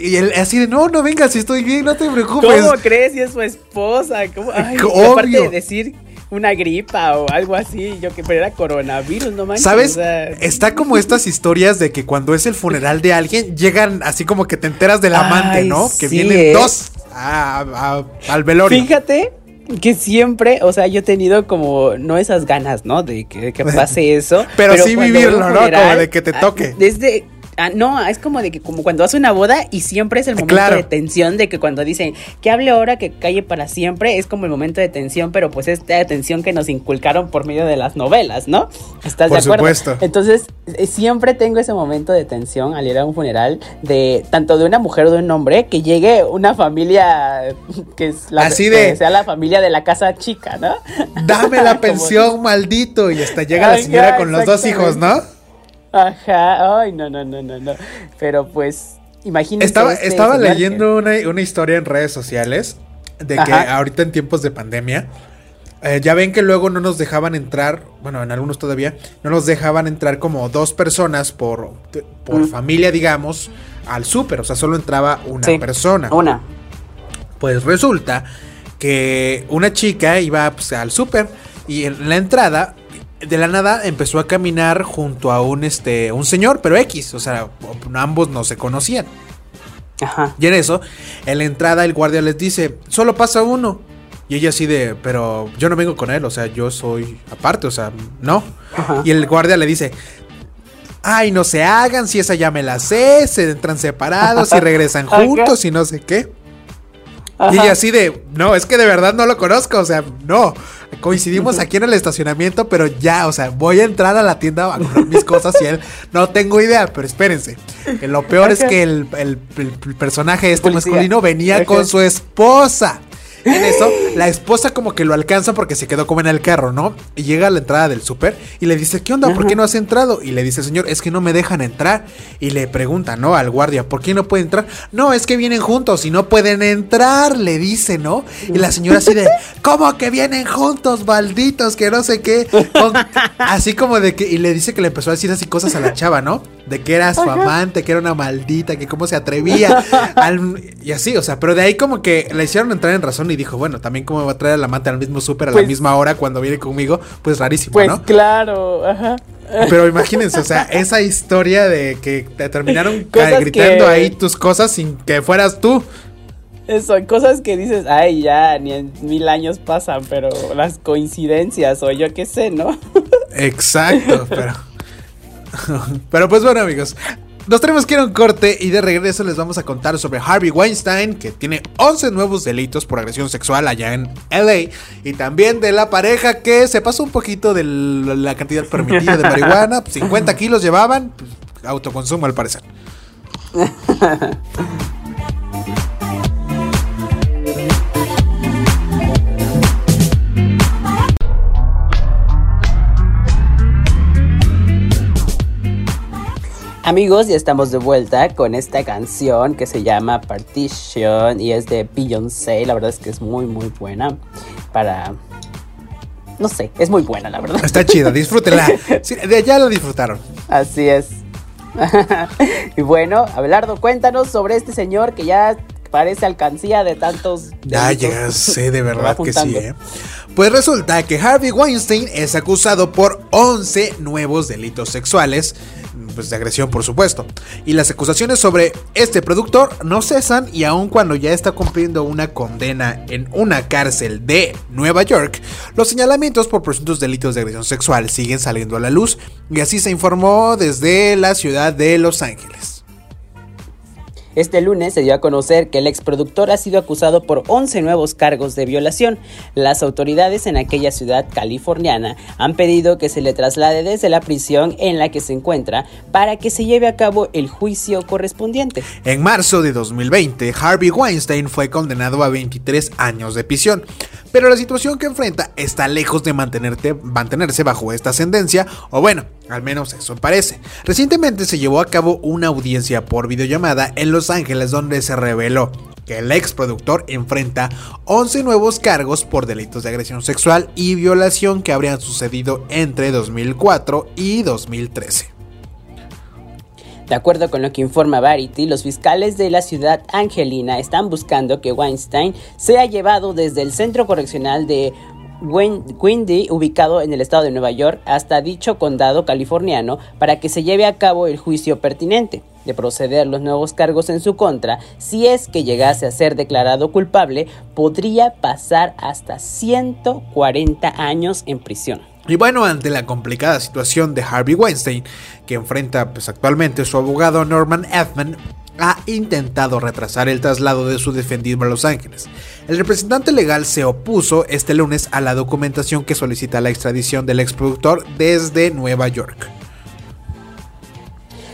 y él así de, no, no vengas, estoy bien, no te preocupes. ¿Cómo crees si es su esposa? ¿Cómo? Ay, aparte de decir una gripa o algo así, yo que pero era coronavirus, no manches. ¿Sabes? Está como estas historias de que cuando es el funeral de alguien, llegan así como que te enteras del amante, ¿no? Que vienen ¿eh? dos al velorio. Fíjate que siempre, o sea, yo he tenido como, no esas ganas, ¿no? De que, pase eso. pero, sí vivirlo, ¿no? Como de que te toque. Desde Ah, no, es como de que como cuando hace una boda y siempre es el momento Claro. de tensión de que cuando dicen que hable ahora, que calle para siempre, es como el momento de tensión, pero pues esta tensión que nos inculcaron por medio de las novelas, ¿no? ¿Estás Por de acuerdo? supuesto. Entonces, eh, siempre tengo ese momento de tensión al ir a un funeral de tanto de una mujer o de un hombre que llegue una familia que es la Así de- que sea la familia de la casa chica, ¿no? Dame la pensión, maldito. Y hasta llega la señora ya, con los dos hijos, ¿no? Ajá, ay, no, no, no, no, no. Pero pues, imagínense. Estaba, este estaba leyendo una, una historia en redes sociales de que Ajá. ahorita en tiempos de pandemia, eh, ya ven que luego no nos dejaban entrar, bueno, en algunos todavía, no nos dejaban entrar como dos personas por, por Mm. familia, digamos, al súper, o sea, solo entraba una Sí, persona. Una. Pues resulta que una chica iba pues, al súper y en la entrada de la nada empezó a caminar junto a un este un señor, pero X, o sea, ambos no se conocían. Ajá. Y en eso, en la entrada el guardia les dice, "Solo pasa uno." Y ella así de, "Pero yo no vengo con él, o sea, yo soy aparte, o sea, no." Ajá. Y el guardia le dice, Ay, no se hagan, si esa ya me la sé, se entran separados y regresan juntos y no sé qué. Y Ajá. ella así de, no, es que de verdad no lo conozco, o sea, no. Coincidimos aquí en el estacionamiento, pero ya, o sea, voy a entrar a la tienda a comprar mis cosas y él, no tengo idea, pero espérense. Que lo peor es que el, el- el personaje este Policía. masculino venía con su esposa. En eso, la esposa como que lo alcanza porque se quedó como en el carro, ¿no? Y llega a la entrada del súper y le dice, ¿qué onda? ¿Por qué no has entrado? Y le dice, señor, es que no me dejan entrar. Y le pregunta, ¿no? Al guardia, ¿por qué no puede entrar? No, es que vienen juntos y no pueden entrar, le dice, ¿no? Y la señora así de, ¿cómo que vienen juntos, malditos? Que no sé qué. Con- así como de que, y le dice que le empezó a decir así cosas a la chava, ¿no? De que era su amante, que era una maldita, que cómo se atrevía. al- y así, o sea, pero de ahí como que le hicieron entrar en razón y dijo, bueno, también cómo va a traer al amante al mismo súper a la Pues- misma hora cuando viene conmigo, pues rarísimo, Pues ¿no? claro, ajá. Pero imagínense, o sea, esa historia de que te terminaron Cosas gritando que- ahí tus cosas sin que fueras tú. Eso, cosas que dices, ay, ya, ni en mil años pasan, pero las coincidencias, o yo qué sé, ¿no? Exacto, pero. pero pues bueno, amigos. Nos tenemos que ir a un corte y de regreso les vamos a contar sobre Harvey Weinstein, que tiene 11 nuevos delitos por agresión sexual allá en LA, y también de la pareja que se pasó un poquito de la cantidad permitida de marihuana, pues 50 kilos llevaban, pues, autoconsumo al parecer. Amigos, ya estamos de vuelta con esta canción que se llama Partition y es de Beyoncé. La verdad es que es muy, muy buena para... No sé, es muy buena, la verdad. Está chida, disfrútenla. Sí, de allá la disfrutaron. Así es. y bueno, Abelardo, cuéntanos sobre este señor que ya parece alcancía de tantos... Ya, delitos. ya sé, de verdad que sí. ¿eh? Pues resulta que Harvey Weinstein es acusado por 11 nuevos delitos sexuales, pues de agresión por supuesto. Y las acusaciones sobre este productor no cesan y aun cuando ya está cumpliendo una condena en una cárcel de Nueva York, los señalamientos por presuntos delitos de agresión sexual siguen saliendo a la luz y así se informó desde la ciudad de Los Ángeles. Este lunes se dio a conocer que el exproductor ha sido acusado por 11 nuevos cargos de violación. Las autoridades en aquella ciudad californiana han pedido que se le traslade desde la prisión en la que se encuentra para que se lleve a cabo el juicio correspondiente. En marzo de 2020, Harvey Weinstein fue condenado a 23 años de prisión, pero la situación que enfrenta está lejos de mantenerse bajo esta sentencia, o bueno, al menos eso parece. Recientemente se llevó a cabo una audiencia por videollamada en Los Ángeles donde se reveló que el ex productor enfrenta 11 nuevos cargos por delitos de agresión sexual y violación que habrían sucedido entre 2004 y 2013. De acuerdo con lo que informa Variety, los fiscales de la ciudad angelina están buscando que Weinstein sea llevado desde el centro correccional de Quincy, ubicado en el estado de Nueva York, hasta dicho condado californiano para que se lleve a cabo el juicio pertinente. de proceder los nuevos cargos en su contra, si es que llegase a ser declarado culpable, podría pasar hasta 140 años en prisión. Y bueno, ante la complicada situación de Harvey Weinstein, que enfrenta pues, actualmente su abogado Norman Edman, ha intentado retrasar el traslado de su defendido a Los Ángeles. El representante legal se opuso este lunes a la documentación que solicita la extradición del exproductor desde Nueva York.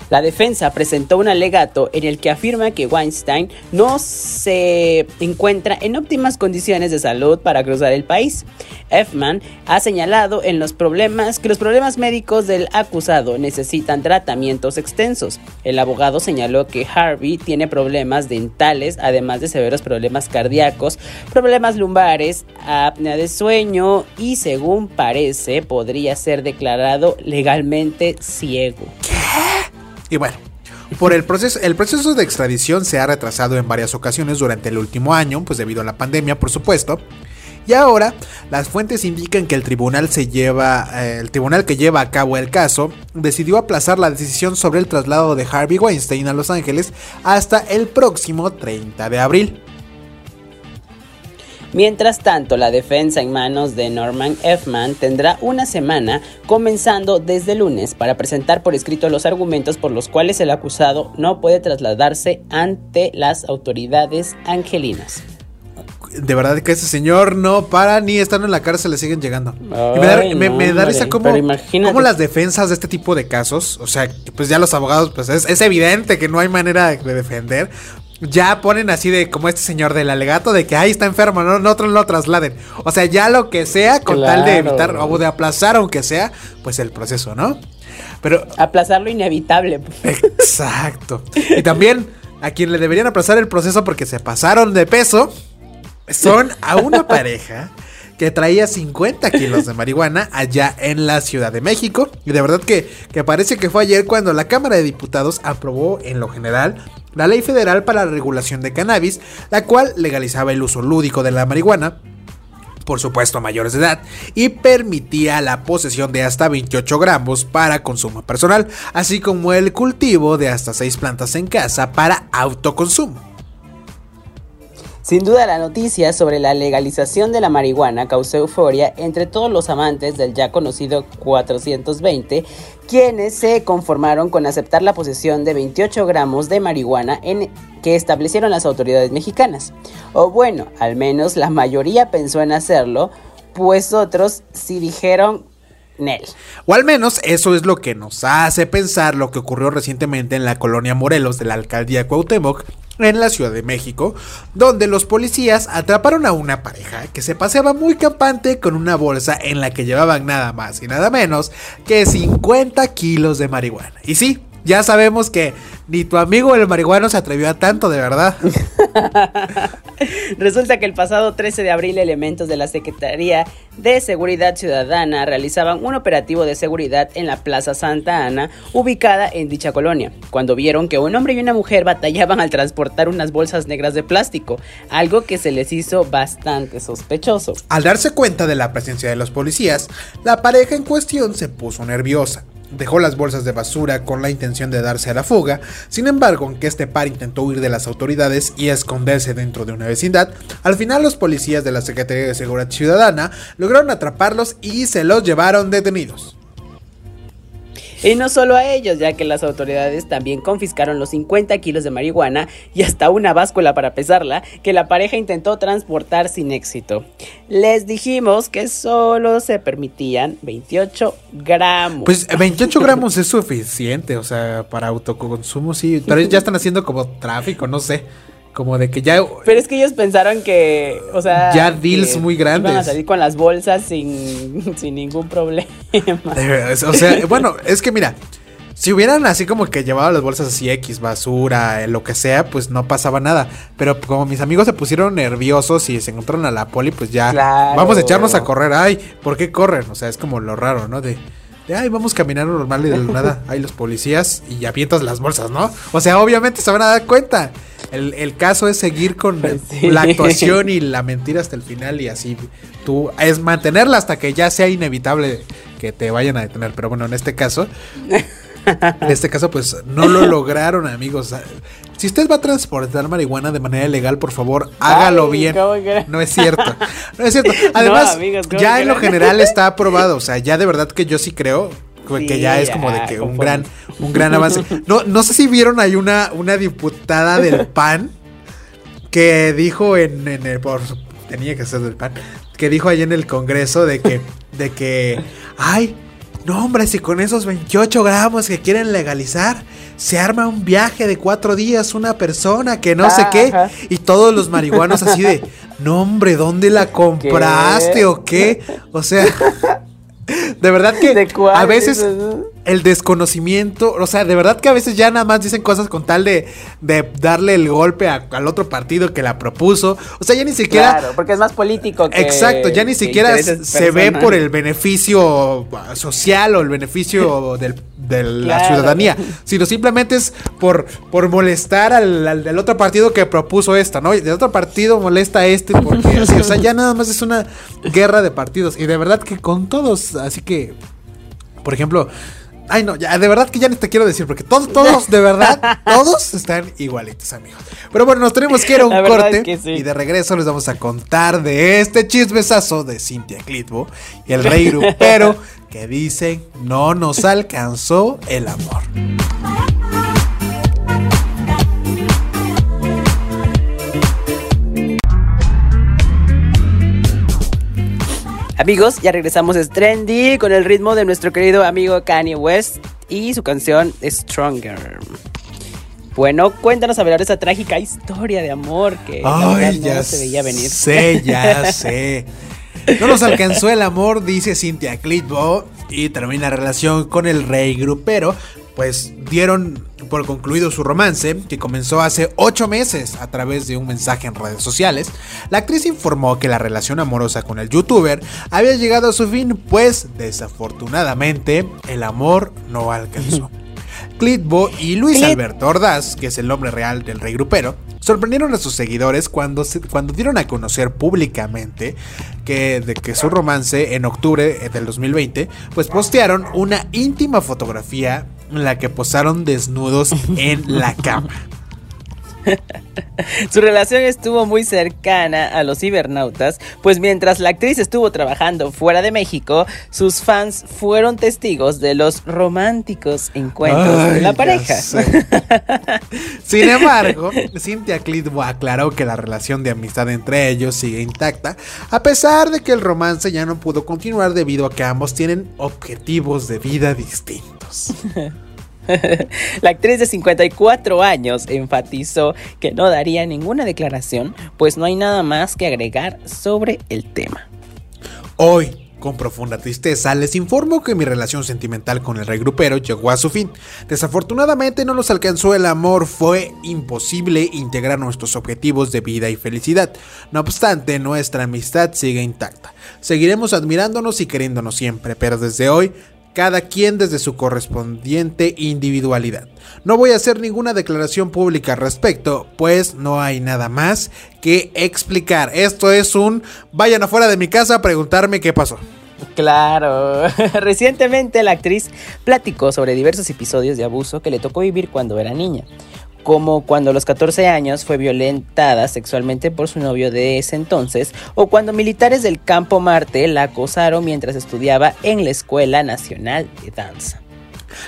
La defensa presentó un alegato en el que afirma que Weinstein no se encuentra en óptimas condiciones de salud para cruzar el país. Effman ha señalado en los problemas que los problemas médicos del acusado necesitan tratamientos extensos. El abogado señaló que Harvey tiene problemas dentales, además de severos problemas cardíacos, problemas lumbares, apnea de sueño y según parece podría ser declarado legalmente ciego. Y bueno, por el proceso, el proceso de extradición se ha retrasado en varias ocasiones durante el último año, pues debido a la pandemia, por supuesto. Y ahora, las fuentes indican que el tribunal se lleva, eh, el tribunal que lleva a cabo el caso, decidió aplazar la decisión sobre el traslado de Harvey Weinstein a Los Ángeles hasta el próximo 30 de abril. Mientras tanto, la defensa en manos de Norman Effman tendrá una semana comenzando desde lunes para presentar por escrito los argumentos por los cuales el acusado no puede trasladarse ante las autoridades angelinas. De verdad que ese señor no para ni estando en la cárcel le siguen llegando. y me da, me, me da risa como, como, las defensas de este tipo de casos, o sea, pues ya los abogados, pues es, es evidente que no hay manera de defender, ya ponen así de como este señor del alegato de que ahí está enfermo, no, no lo trasladen. O sea, ya lo que sea con tal de evitar o de aplazar aunque sea, pues el proceso, ¿no? Pero aplazar lo inevitable. Exacto. Y también a quien le deberían aplazar el proceso porque se pasaron de peso son a una pareja que traía 50 kilos de marihuana allá en la Ciudad de México. Y de verdad que, que parece que fue ayer cuando la Cámara de Diputados aprobó en lo general la Ley Federal para la Regulación de Cannabis, la cual legalizaba el uso lúdico de la marihuana por supuesto a mayores de edad, y permitía la posesión de hasta 28 gramos para consumo personal, así como el cultivo de hasta 6 plantas en casa para autoconsumo. Sin duda la noticia sobre la legalización de la marihuana causó euforia entre todos los amantes del ya conocido 420, quienes se conformaron con aceptar la posesión de 28 gramos de marihuana en que establecieron las autoridades mexicanas. O bueno, al menos la mayoría pensó en hacerlo, pues otros sí dijeron O al menos eso es lo que nos hace pensar lo que ocurrió recientemente en la colonia Morelos de la alcaldía Cuauhtémoc, en la Ciudad de México, donde los policías atraparon a una pareja que se paseaba muy campante con una bolsa en la que llevaban nada más y nada menos que 50 kilos de marihuana. Y sí, ya sabemos que ni tu amigo el marihuano se atrevió a tanto, de verdad. Resulta que el pasado 13 de abril elementos de la Secretaría de Seguridad Ciudadana realizaban un operativo de seguridad en la Plaza Santa Ana, ubicada en dicha colonia, cuando vieron que un hombre y una mujer batallaban al transportar unas bolsas negras de plástico, algo que se les hizo bastante sospechoso. Al darse cuenta de la presencia de los policías, la pareja en cuestión se puso nerviosa Dejó las bolsas de basura con la intención de darse a la fuga, sin embargo, aunque este par intentó huir de las autoridades y esconderse dentro de una vecindad, al final los policías de la Secretaría de Seguridad Ciudadana lograron atraparlos y se los llevaron detenidos. Y no solo a ellos, ya que las autoridades también confiscaron los 50 kilos de marihuana y hasta una báscula para pesarla que la pareja intentó transportar sin éxito. Les dijimos que solo se permitían 28 gramos. Pues 28 gramos es suficiente, o sea, para autoconsumo sí, pero ya están haciendo como tráfico, no sé. Como de que ya. Pero es que ellos pensaron que. O sea. Ya deals muy grandes. Iban a salir con las bolsas sin, sin ningún problema. O sea, bueno, es que mira. Si hubieran así como que llevado las bolsas así X, basura, eh, lo que sea, pues no pasaba nada. Pero como mis amigos se pusieron nerviosos y se encontraron a la poli, pues ya vamos a echarnos a correr. Ay, ¿por qué corren? O sea, es como lo raro, ¿no? De, de ay, vamos a caminar normal y de nada. Hay los policías y avientas las bolsas, ¿no? O sea, obviamente se van a dar cuenta. El, caso es seguir con la actuación y la mentira hasta el final y así tú es mantenerla hasta que ya sea inevitable que te vayan a detener. Pero bueno, en este caso, En este caso, pues no lo lograron, amigos. Si usted va a transportar marihuana de manera legal, por favor, hágalo Ay, bien. No es cierto. No es cierto. Además, amigos, ¿cómo ya en lo general está aprobado. O sea, ya de verdad que yo sí creo que Sí, ya es como de que un gran, un gran avance. No, no sé si vieron hay una, una diputada del PAN que dijo en, en el por tenía que ser del PAN que dijo ahí en el Congreso de que de que ay no hombre si con esos 28 gramos que quieren legalizar se arma un viaje de cuatro días una persona que no sé qué Ajá. y todos los marihuanos así de no hombre dónde la compraste o qué o sea de verdad que ¿De cuál a veces? El desconocimiento, o sea, de verdad que a veces ya nada más dicen cosas con tal de, de darle el golpe a- al otro partido que la propuso. O sea, ya ni siquiera... Claro, porque es más político que. Exacto, ya ni siquiera se ve por el beneficio social o el beneficio del- de la Claro. ciudadanía, sino simplemente es por, por molestar al, al del otro partido que propuso esta, ¿no? Y el otro partido molesta a este porque así, o sea, ya nada más es una guerra de partidos y de verdad que con todos, así que, por ejemplo, ay no, ya de verdad que ya ni te quiero decir porque todos, todos, de verdad, todos están igualitos, amigos. Pero bueno, nos tenemos que ir a un corte es que sí. y de regreso les vamos a contar de este chismesazo de Cintia Clitbo y el rey grupero que dicen no nos alcanzó el amor. Amigos, ya regresamos a Trendy con el ritmo de nuestro querido amigo Kanye West y su canción Stronger. Bueno, cuéntanos a ver esa trágica historia de amor que Ay, no ya se veía venir. sé, ya sé. No nos alcanzó el amor, dice Cynthia Clitbo, y termina relación con el rey grupero, pues dieron por concluido su romance, que comenzó hace 8 meses a través de un mensaje en redes sociales. La actriz informó que la relación amorosa con el youtuber había llegado a su fin, pues desafortunadamente el amor no alcanzó. Clitbo y Luis Alberto Ordaz, que es el nombre real del rey grupero, sorprendieron a sus seguidores cuando, se- cuando dieron a conocer públicamente que, de que su romance en octubre del 2020, pues postearon una íntima fotografía en la que posaron desnudos en la cama. Su relación estuvo muy cercana a los cibernautas, pues mientras la actriz estuvo trabajando fuera de México, sus fans fueron testigos de los románticos encuentros de la pareja. Sin embargo, Cynthia Clitbo aclaró que la relación de amistad entre ellos sigue intacta, a pesar de que el romance ya no pudo continuar debido a que ambos tienen objetivos de vida distintos. La actriz de 54 años enfatizó que no daría ninguna declaración, pues no hay nada más que agregar sobre el tema. Hoy, con profunda tristeza, les informo que mi relación sentimental con el rey grupero llegó a su fin. Desafortunadamente no nos alcanzó el amor, fue imposible integrar nuestros objetivos de vida y felicidad. No obstante, nuestra amistad sigue intacta. Seguiremos admirándonos y queriéndonos siempre, pero desde hoy cada quien desde su correspondiente individualidad. No voy a hacer ninguna declaración pública al respecto, pues no hay nada más que explicar. Esto es un vayan afuera de mi casa a preguntarme qué pasó. Claro, recientemente la actriz platicó sobre diversos episodios de abuso que le tocó vivir cuando era niña, como cuando a los 14 años fue violentada sexualmente por su novio de ese entonces, o cuando militares del campo Marte la acosaron mientras estudiaba en la Escuela Nacional de Danza.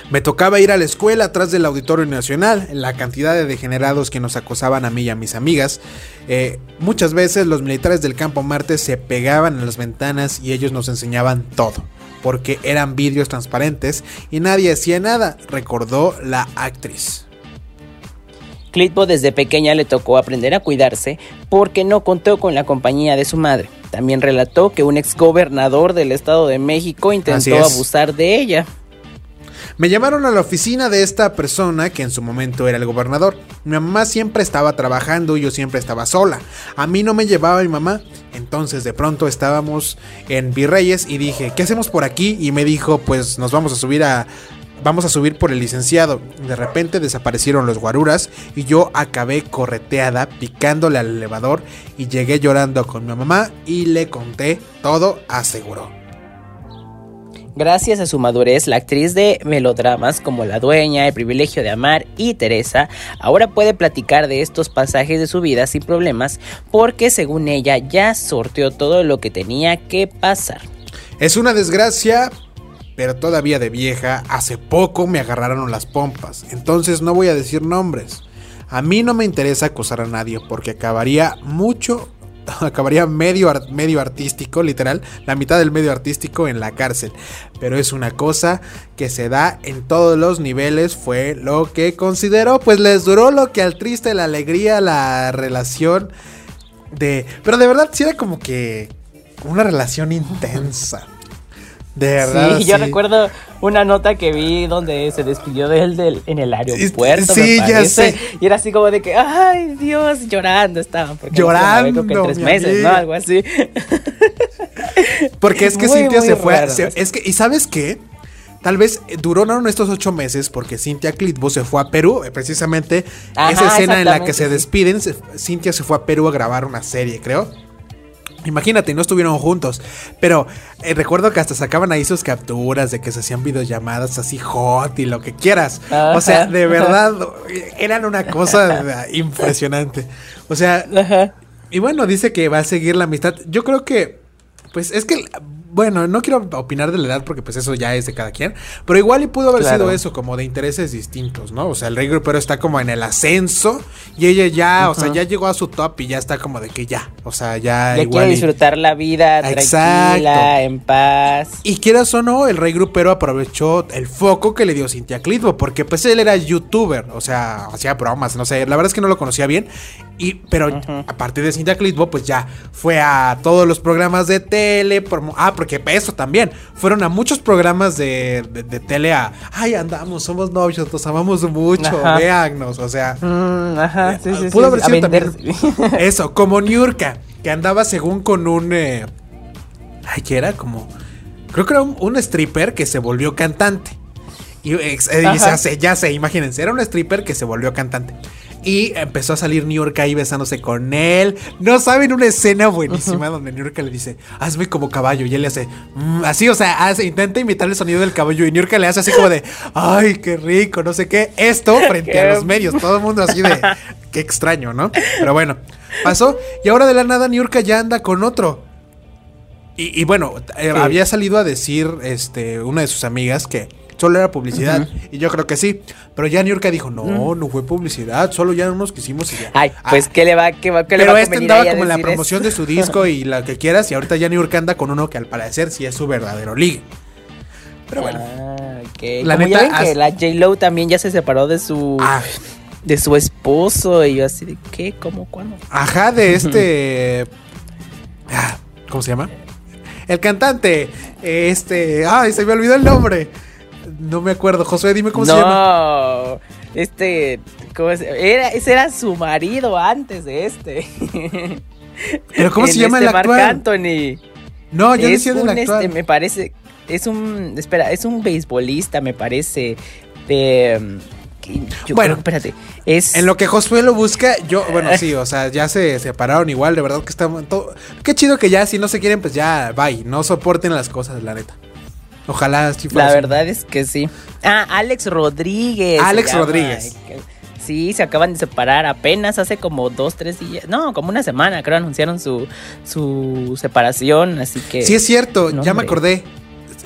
Me tocaba ir a la escuela atrás del Auditorio Nacional, la cantidad de degenerados que nos acosaban a mí y a mis amigas. Eh, muchas veces los militares del campo Marte se pegaban en las ventanas y ellos nos enseñaban todo, porque eran vidrios transparentes y nadie hacía nada, recordó la actriz. Clitbo desde pequeña le tocó aprender a cuidarse porque no contó con la compañía de su madre. También relató que un exgobernador del Estado de México intentó abusar de ella. Me llamaron a la oficina de esta persona que en su momento era el gobernador. Mi mamá siempre estaba trabajando y yo siempre estaba sola. A mí no me llevaba mi mamá. Entonces de pronto estábamos en Virreyes y dije, ¿qué hacemos por aquí? Y me dijo, pues nos vamos a subir a... Vamos a subir por el licenciado. De repente desaparecieron los guaruras y yo acabé correteada picándole al elevador y llegué llorando con mi mamá y le conté todo, aseguró. Gracias a su madurez, la actriz de melodramas como La Dueña, El privilegio de amar y Teresa ahora puede platicar de estos pasajes de su vida sin problemas porque según ella ya sorteó todo lo que tenía que pasar. Es una desgracia, pero todavía de vieja, hace poco me agarraron las pompas, entonces no voy a decir nombres. A mí no me interesa acusar a nadie porque acabaría mucho acabaría medio, medio artístico, literal, la mitad del medio artístico en la cárcel. Pero es una cosa que se da en todos los niveles, fue lo que consideró, pues les duró lo que al triste, la alegría, la relación de... Pero de verdad sí era como que una relación intensa. De verdad. Sí, yo recuerdo una nota que vi donde se despidió de él del, en el aeropuerto. Sí, ya sé. Y era así como de que, ay, Dios, llorando estaban. llorando. que tres meses, ¿no? Algo así. Porque es que Cintia se fue. es que, ¿y sabes qué? Tal vez duraron estos ocho meses porque Cintia Clitbo se fue a Perú, eh, precisamente esa escena en la que se despiden, Cintia se fue a Perú a grabar una serie, creo. Imagínate, no estuvieron juntos. Pero eh, recuerdo que hasta sacaban ahí sus capturas de que se hacían videollamadas así hot y lo que quieras. O sea, de verdad, eran una cosa impresionante. O sea, y bueno, dice que va a seguir la amistad. Yo creo que, pues es que bueno, no quiero opinar de la edad porque pues eso ya es de cada quien, pero igual y pudo haber sido eso, como de intereses distintos, ¿no? O sea, el rey grupero está como en el ascenso y ella ya, o sea, ya llegó a su top y ya está como de que ya, o sea, ya, ya quiere disfrutar la vida tranquila, en paz. Y quieras o no, el rey grupero aprovechó el foco que le dio Cintia Clitbo, porque pues él era youtuber, o sea, hacía bromas, no sé, la verdad es que no lo conocía bien, y, pero a partir de Cintia Clitbo, pues ya fue a todos los programas de tele, ah, porque eso también. Fueron a muchos programas de, de, tele a. Ay, andamos, somos novios, nos amamos mucho, véannos. O sea. Mm, ajá, eh, sí, sí, pudo haber sido también. Eso, como Niurka, que andaba según con un. Eh, ay, que era como. Creo que era un, stripper que se volvió cantante. Y, eh, y ya sé, imagínense, era un stripper que se volvió cantante. Y empezó a salir New York ahí besándose con él. No saben una escena buenísima donde New York le dice, hazme como caballo. Y él le hace, mm", así, o sea, hace, intenta imitar el sonido del caballo. Y New York le hace así como de, ay, qué rico, no sé qué. Esto frente a los medios, todo el mundo así de, qué extraño, ¿no? Pero bueno, pasó. Y ahora de la nada New York ya anda con otro. Y, bueno, eh, había salido a decir este, una de sus amigas que solo era publicidad. Y yo creo que sí. Pero ya Niurka dijo, no, no fue publicidad, solo ya no nos quisimos y ya. Ay, pues ah. ¿qué le va, qué va, qué Pero le va este andaba como en la promoción de su disco y la que quieras. Y ahorita ya Niurka anda con uno que al parecer sí es su verdadero ligue. Pero bueno. Ah, La neta, que la J-Lo también ya se separó de su. Ah. De su esposo. Y yo así de, ¿qué? ¿Cómo? ¿Cuándo? Ajá, de este. ¿Cómo se llama? El cantante. Este. Ay, se me olvidó el nombre. No me acuerdo. Josué, dime cómo se llama. No, este. ¿cómo Era, ese era su marido antes de este. ¿Pero cómo se llama el este actual? Marc Anthony. No, yo decía del actual. Este, me parece. Es un. Espera, es un beisbolista, me parece. De. bueno, espérate. Es... En lo que Josué lo busca, yo, bueno, sí, o sea, ya se separaron igual, de verdad que estamos todo. Qué chido que ya, si no se quieren, pues ya, bye. No soporten las cosas, la neta. Ojalá sí La verdad es que sí. Ah, Alex Rodríguez. Alex Rodríguez. Sí, se acaban de separar apenas hace como dos, tres días. No, como una semana, creo, anunciaron su, su separación, así que... Sí, es cierto, ya me acordé.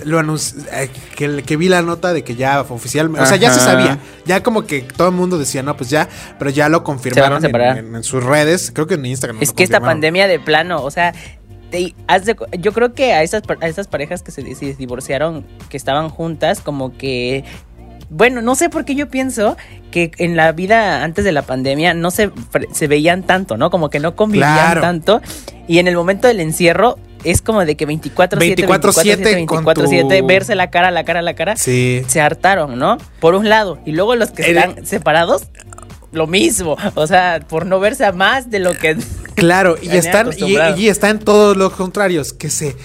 Lo eh, que, vi la nota de que ya oficialmente, o sea, ya se sabía, ya como que todo el mundo decía, no, pues ya, pero ya lo confirmaron en, sus redes, creo que en Instagram. Es que esta pandemia de plano, o sea, yo creo que a esas, a esas parejas que se, divorciaron, que estaban juntas, como que bueno, no sé por qué yo pienso que en la vida antes de la pandemia no se, se veían tanto, ¿no? Como que no convivían tanto. Y en el momento del encierro es como de que 24-7, 24-7, verse la cara, la cara, la cara. Sí. Se hartaron, ¿no? Por un lado. Y luego los que están separados, lo mismo. O sea, por no verse a más de lo que. Claro, y están, y, están todos los contrarios, que se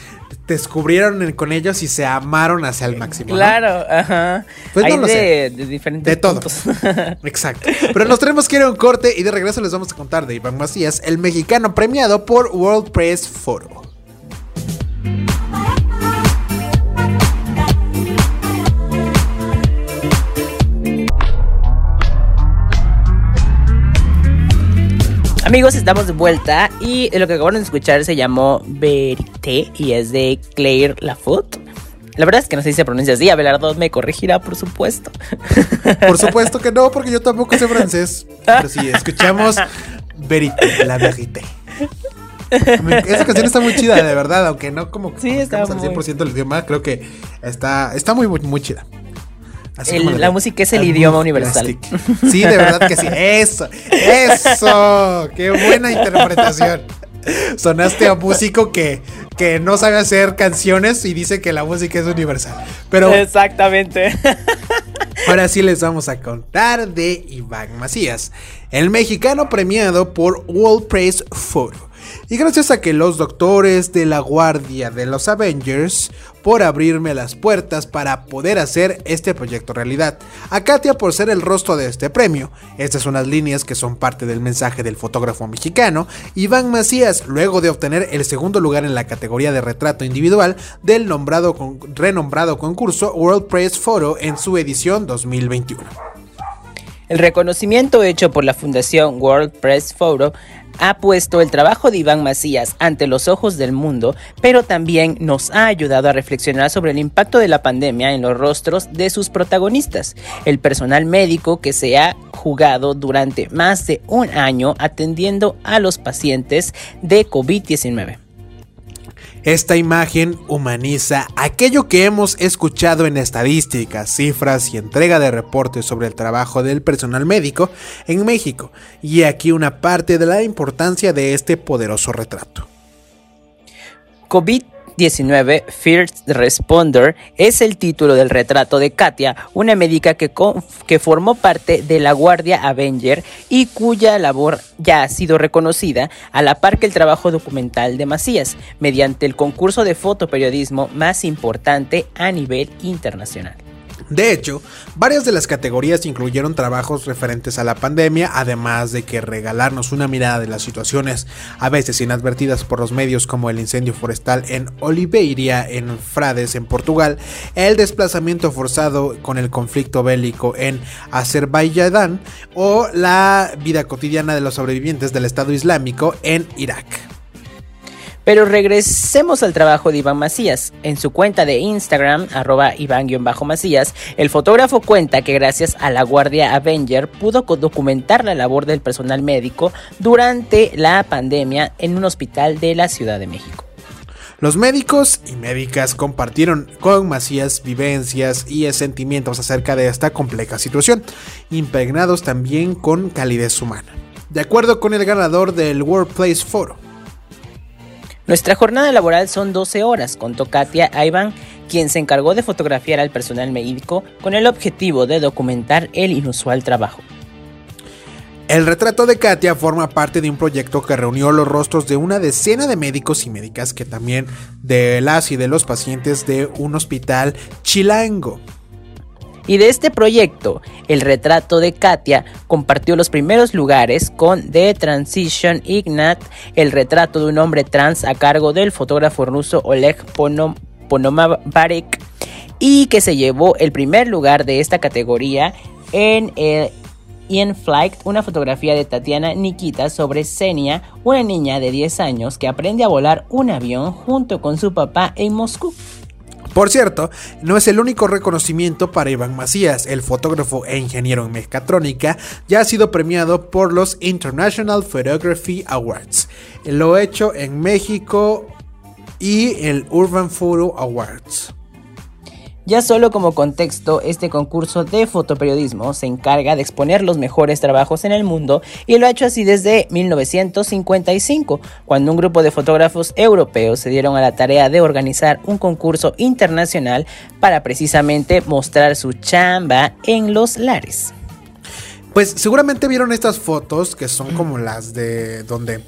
descubrieron con ellos y se amaron hacia el máximo. Claro, ajá. Pues no lo de, sé. De diferentes De todo. Exacto. Pero nos tenemos que ir a un corte y de regreso les vamos a contar de Iván Macías, el mexicano premiado por World Press Photo. Amigos, estamos de vuelta y lo que acabaron de escuchar se llamó Verité y es de Claire Lafoot. La verdad es que no sé si se pronuncia así, Abelardo me corregirá, por supuesto. Por supuesto que no, porque yo tampoco sé francés. Pero sí, escuchamos Verité, la Verité. Esa canción está muy chida, de verdad, aunque no como sí, está al 100% del idioma, creo que está, está muy, muy, chida. La música es el idioma universal. Sí, de verdad que sí. Eso, eso. Qué buena interpretación. Sonaste a músico que, que no sabe hacer canciones y dice que la música es universal. Pero. Exactamente. Ahora sí les vamos a contar de Iván Macías, el mexicano premiado por World Press Photo. Y gracias a que los doctores de la guardia de los Avengers por abrirme las puertas para poder hacer este proyecto realidad. A Katia por ser el rostro de este premio. Estas son las líneas que son parte del mensaje del fotógrafo mexicano. Iván Macías, luego de obtener el segundo lugar en la categoría de retrato individual del nombrado renombrado concurso World Press Photo en su edición 2021. El reconocimiento hecho por la Fundación World Press Photo ha puesto el trabajo de Iván Macías ante los ojos del mundo, pero también nos ha ayudado a reflexionar sobre el impacto de la pandemia en los rostros de sus protagonistas, el personal médico que se ha jugado durante más de un año atendiendo a los pacientes de COVID-19. Esta imagen humaniza aquello que hemos escuchado en estadísticas, cifras y entrega de reportes sobre el trabajo del personal médico en México, y aquí una parte de la importancia de este poderoso retrato. COVID 19 First Responder es el título del retrato de Katia, una médica que, que formó parte de la Guardia Avenger y cuya labor ya ha sido reconocida a la par que el trabajo documental de Macías, mediante el concurso de fotoperiodismo más importante a nivel internacional. De hecho, varias de las categorías incluyeron trabajos referentes a la pandemia, además de que regalarnos una mirada de las situaciones a veces inadvertidas por los medios como el incendio forestal en Oliveira, en Frades, en Portugal, el desplazamiento forzado con el conflicto bélico en Azerbaiyán o la vida cotidiana de los sobrevivientes del Estado Islámico en Irak. Pero regresemos al trabajo de Iván Macías. En su cuenta de Instagram, arroba Iván-Macías, el fotógrafo cuenta que gracias a la Guardia Avenger pudo documentar la labor del personal médico durante la pandemia en un hospital de la Ciudad de México. Los médicos y médicas compartieron con Macías vivencias y sentimientos acerca de esta compleja situación, impregnados también con calidez humana. De acuerdo con el ganador del Workplace Photo, nuestra jornada laboral son 12 horas, contó Katia Ivan, quien se encargó de fotografiar al personal médico con el objetivo de documentar el inusual trabajo. El retrato de Katia forma parte de un proyecto que reunió los rostros de una decena de médicos y médicas que también de las y de los pacientes de un hospital chilango. Y de este proyecto, el retrato de Katia compartió los primeros lugares con The Transition Ignat, el retrato de un hombre trans a cargo del fotógrafo ruso Oleg Ponomavarek, y que se llevó el primer lugar de esta categoría en el In Flight, una fotografía de Tatiana Nikita sobre Senia, una niña de 10 años que aprende a volar un avión junto con su papá en Moscú. Por cierto, no es el único reconocimiento para Iván Macías, el fotógrafo e ingeniero en mecatrónica, ya ha sido premiado por los International Photography Awards, lo hecho en México y el Urban Photo Awards. Ya solo como contexto, este concurso de fotoperiodismo se encarga de exponer los mejores trabajos en el mundo y lo ha hecho así desde 1955, cuando un grupo de fotógrafos europeos se dieron a la tarea de organizar un concurso internacional para precisamente mostrar su chamba en los lares. Pues seguramente vieron estas fotos que son como las de donde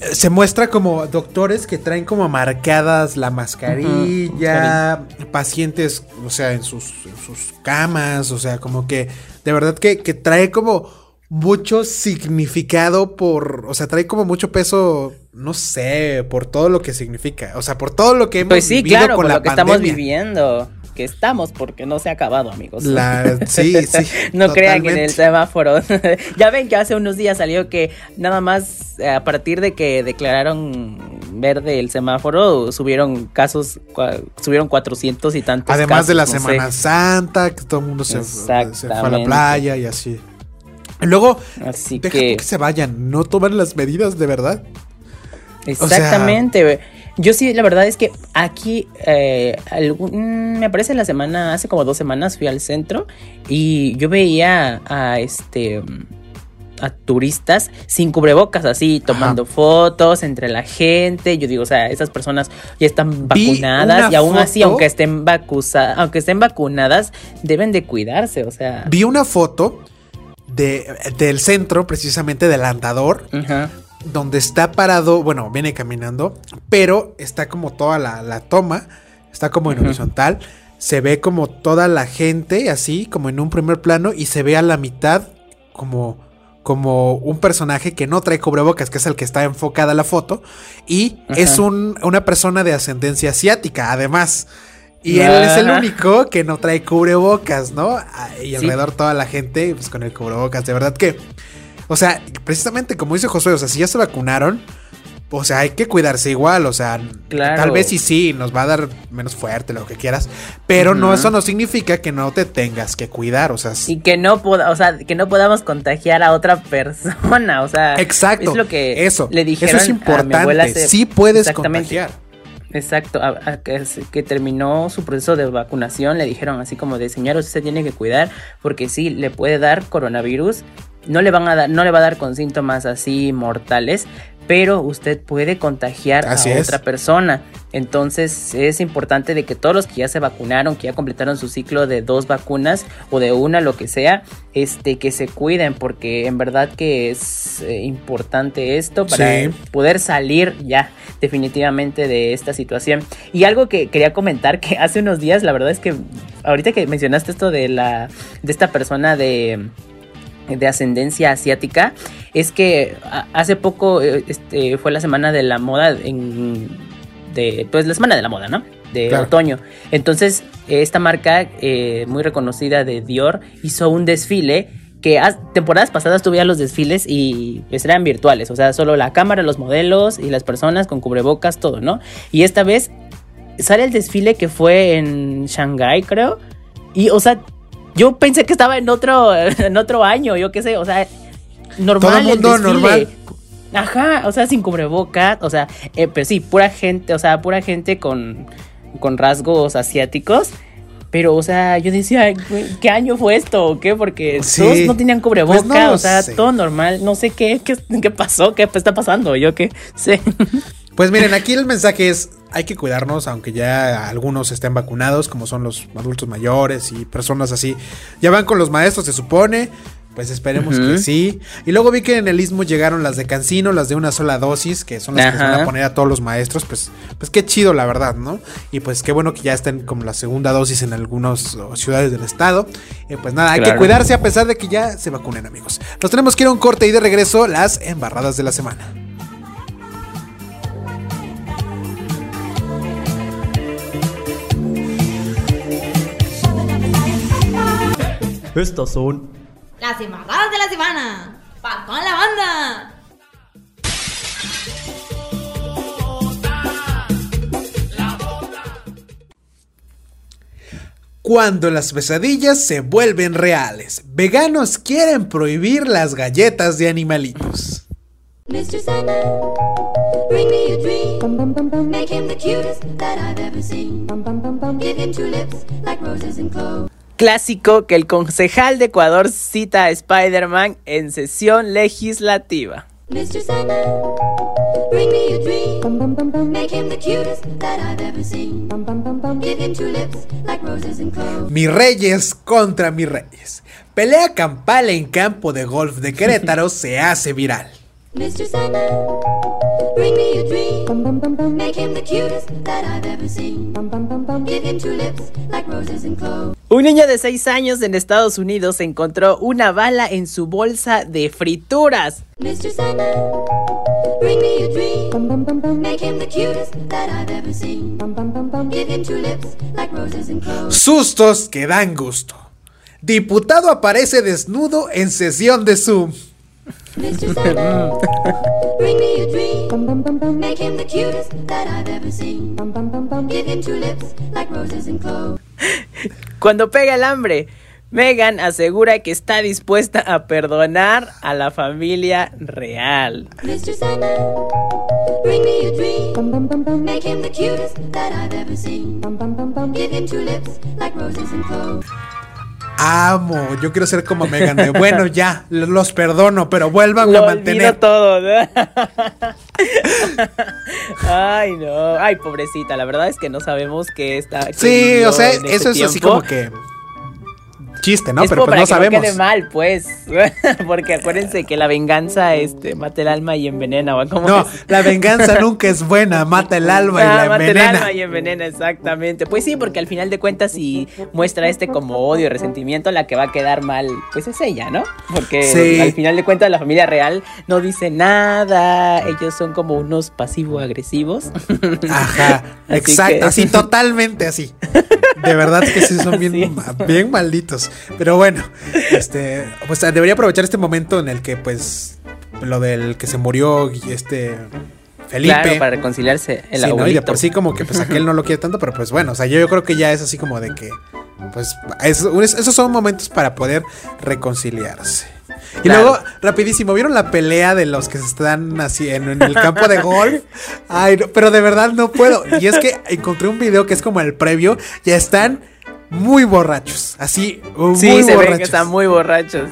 se muestra como doctores que traen como marcadas la mascarilla, pacientes, o sea, en sus, sus, camas, o sea, como que de verdad que, trae como mucho significado por, o sea, trae como mucho peso, no sé, por todo lo que significa, o sea, por todo lo que hemos pues sí, vivido claro, con por lo que estamos viviendo. Que estamos, porque no se ha acabado, amigos. sí, sí. no crean en el semáforo. ya ven que hace unos días salió que nada más eh, a partir de que declararon verde el semáforo, subieron casos, subieron 400 y tantos. Además de la Semana Santa, que todo el mundo se, fue a la playa y así. Luego, así que... que se vayan, no toman las medidas de verdad. Exactamente. Yo sí, la verdad es que aquí, eh, mm, me parece la semana, hace como dos semanas fui al centro y yo veía a este a turistas sin cubrebocas, así tomando fotos entre la gente. Yo digo, o sea, esas personas ya están vacunadas y aún así, aunque estén, aunque estén vacunadas, deben de cuidarse, o sea. Vi una foto de, del centro, precisamente del andador, Ajá donde está parado, bueno, viene caminando, pero está como toda la, toma, está como en horizontal, se ve como toda la gente así, como en un primer plano, y se ve a la mitad como, como un personaje que no trae cubrebocas, que es el que está enfocada la foto, y es una persona de ascendencia asiática, además. Y él es el único que no trae cubrebocas, ¿no? Ah, y alrededor toda la gente, pues con el cubrebocas. De verdad que o sea, precisamente como dice Josué, o sea, si ya se vacunaron, o sea, hay que cuidarse igual, o sea, tal vez sí, sí, nos va a dar menos fuerte, lo que quieras, pero no, eso no significa que no te tengas que cuidar, o sea. Y que no, o sea, que no podamos contagiar a otra persona, o sea. Exacto. Es lo que eso, le dijeron eso es importante, sí puedes contagiar. Exacto, que, terminó su proceso de vacunación, le dijeron así como de señor, usted se tiene que cuidar porque sí, le puede dar coronavirus no le, van a dar, no le va a dar con síntomas así mortales, pero usted puede contagiar a otra persona. Entonces es importante de que todos los que ya se vacunaron, que ya completaron su ciclo de dos vacunas o de una, lo que sea, este, que se cuiden, porque en verdad que es eh, importante esto para poder salir ya definitivamente de esta situación. Y algo que quería comentar que hace unos días, la verdad es que ahorita que mencionaste esto de la de esta persona de de ascendencia asiática es que hace poco eh, este, fue la semana de la moda en de pues la semana de la moda no de otoño entonces esta marca eh, muy reconocida de Dior hizo un desfile que temporadas pasadas tuve los desfiles y pues eran virtuales, o sea, solo la cámara, los modelos y las personas con cubrebocas, todo, ¿no? Y esta vez sale el desfile que fue en Shanghai, creo. Y, o sea, yo pensé que estaba en otro, en otro año, yo qué sé, o sea, normal. Todo el mundo normal. Ajá, o sea, sin cubrebocas, o sea, eh, pero sí, pura gente, o sea, pura gente con, con rasgos asiáticos. Pero, o sea, yo decía, ¿qué año fue esto o qué? Porque todos no tenían cubrebocas, pues o sea, todo normal. No sé qué, qué, qué pasó, qué está pasando, yo qué sé. Pues miren, aquí el mensaje es, hay que cuidarnos, aunque ya algunos estén vacunados, como son los adultos mayores y personas así. Ya van con los maestros, se supone. Pues esperemos que sí. Y luego vi que en el istmo llegaron las de Cancino, las de una sola dosis, que son las que se van a poner a todos los maestros. Pues, pues qué chido, la verdad, ¿no? Y pues qué bueno que ya estén como la segunda dosis en algunas ciudades del estado. pues nada, hay que cuidarse a pesar de que ya se vacunen, amigos. Nos tenemos que ir a un corte y de regreso las embarradas de la semana. Estas son las embarradas de la semana. ¡Para toda la banda! Cuando las pesadillas se vuelven reales, veganos quieren prohibir las galletas de animalitos. Mr. Sandman, bring me a dream. Make him the cutest that I've ever seen. Give him two lips like roses and cloves clásico que el concejal de Ecuador cita a Spider-Man en sesión legislativa. Mis reyes contra mis reyes. Pelea campal en campo de golf de Querétaro se hace viral. Mr. bring me a dream. Make him the cutest that I've ever seen. Give him two lips like roses and cloves. Un niño de 6 años en Estados Unidos encontró una bala en su bolsa de frituras. Mr. Sandman, Bring me a dream. Make him the cutest that I've ever seen. Give him two lips like roses and cloves. Sustos que dan gusto. Diputado aparece desnudo en sesión de Zoom. Mr. Sandman, bring me a dream. Make him the cutest that I've ever seen. Give him two lips like roses and cloves. Cuando pega el hambre, Megan asegura que está dispuesta a perdonar a la familia real. Mr. Sandman, bring me a dream. Make him the cutest that I've ever seen. Give him two lips like roses and cloves. Amo, yo quiero ser como Megan. de, bueno, ya, los perdono, pero vuelvan a mantener. todo. ¿no? Ay, no. Ay, pobrecita. La verdad es que no sabemos qué está. Sí, o sea, ese eso es así como que chiste, ¿no? es pero pues no que sabemos. no quede mal, pues. Porque acuérdense que la venganza este, mata el alma y envenena. ¿o cómo No, es? la venganza nunca es buena, mata el alma y Ah, la mata el envenena. alma y envenena, exactamente. Pues sí, porque al final de cuentas, si muestra este como odio y resentimiento, la que va a quedar mal, pues es ella, ¿no? Porque Sí. al final de cuentas, la familia real no dice nada. Ellos son como unos pasivo-agresivos. Ajá, Así exacto, que- así, totalmente así. De verdad que sí son bien, bien malditos. Pero bueno, este, pues debería aprovechar este momento en el que, pues, lo del que se murió este Felipe. Claro, para reconciliarse el Sí, ¿no? Y de por sí como que pues aquel no lo quiere tanto, pero pues bueno, o sea, yo, yo creo que ya es así como de que, pues, es- es- esos son momentos para poder reconciliarse. Y Claro. luego, rapidísimo, ¿vieron la pelea de los que se están así en, en el campo de golf? Ay, no, pero de verdad no puedo. Y es que encontré un video que es como el previo, ya están muy borrachos, así, muy Sí, se borrachos. ven que están muy borrachos.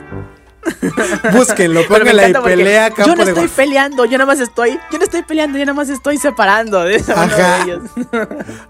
Búsquenlo, pónganle ahí encanta porque pelea, campo Yo no estoy peleando, yo nada más estoy. Yo no estoy peleando, yo nada más estoy separando de Ajá. de ellos.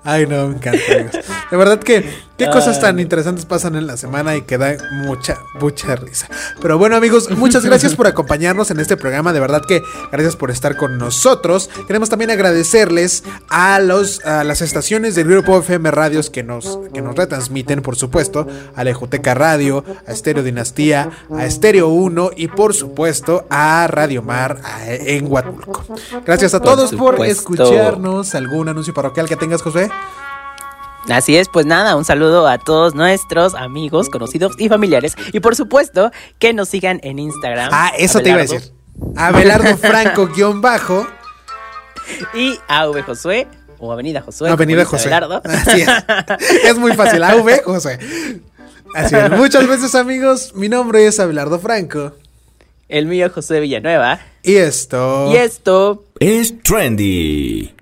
Ay, no, me encanta. amigos. De verdad que qué cosas tan interesantes pasan en la semana y que da mucha, mucha risa. Pero bueno, amigos, muchas gracias por acompañarnos en este programa. De verdad que gracias por estar con nosotros. Queremos también agradecerles a los a las estaciones del grupo FM Radios que nos, que nos retransmiten, por supuesto, a la Ejoteca Radio, a Estéreo Dinastía, a Estéreo 1 y por supuesto a Radio Mar a- en Huatulco. Gracias a Por todos por escucharnos. ¿Algún anuncio parroquial que tengas, José? Así es, pues nada, un saludo a todos nuestros amigos, conocidos y familiares. Y por supuesto, que nos sigan en Instagram. Ah, eso te iba a decir. Abelardo Franco guion bajo. Y AV Josué, o Avenida Josué. Avenida José. Abelardo. Así es. Es muy fácil. AV José. Así es. Muchas veces, amigos. Mi nombre es Abelardo Franco. El mío José Villanueva. Y esto. Y esto Es trendy.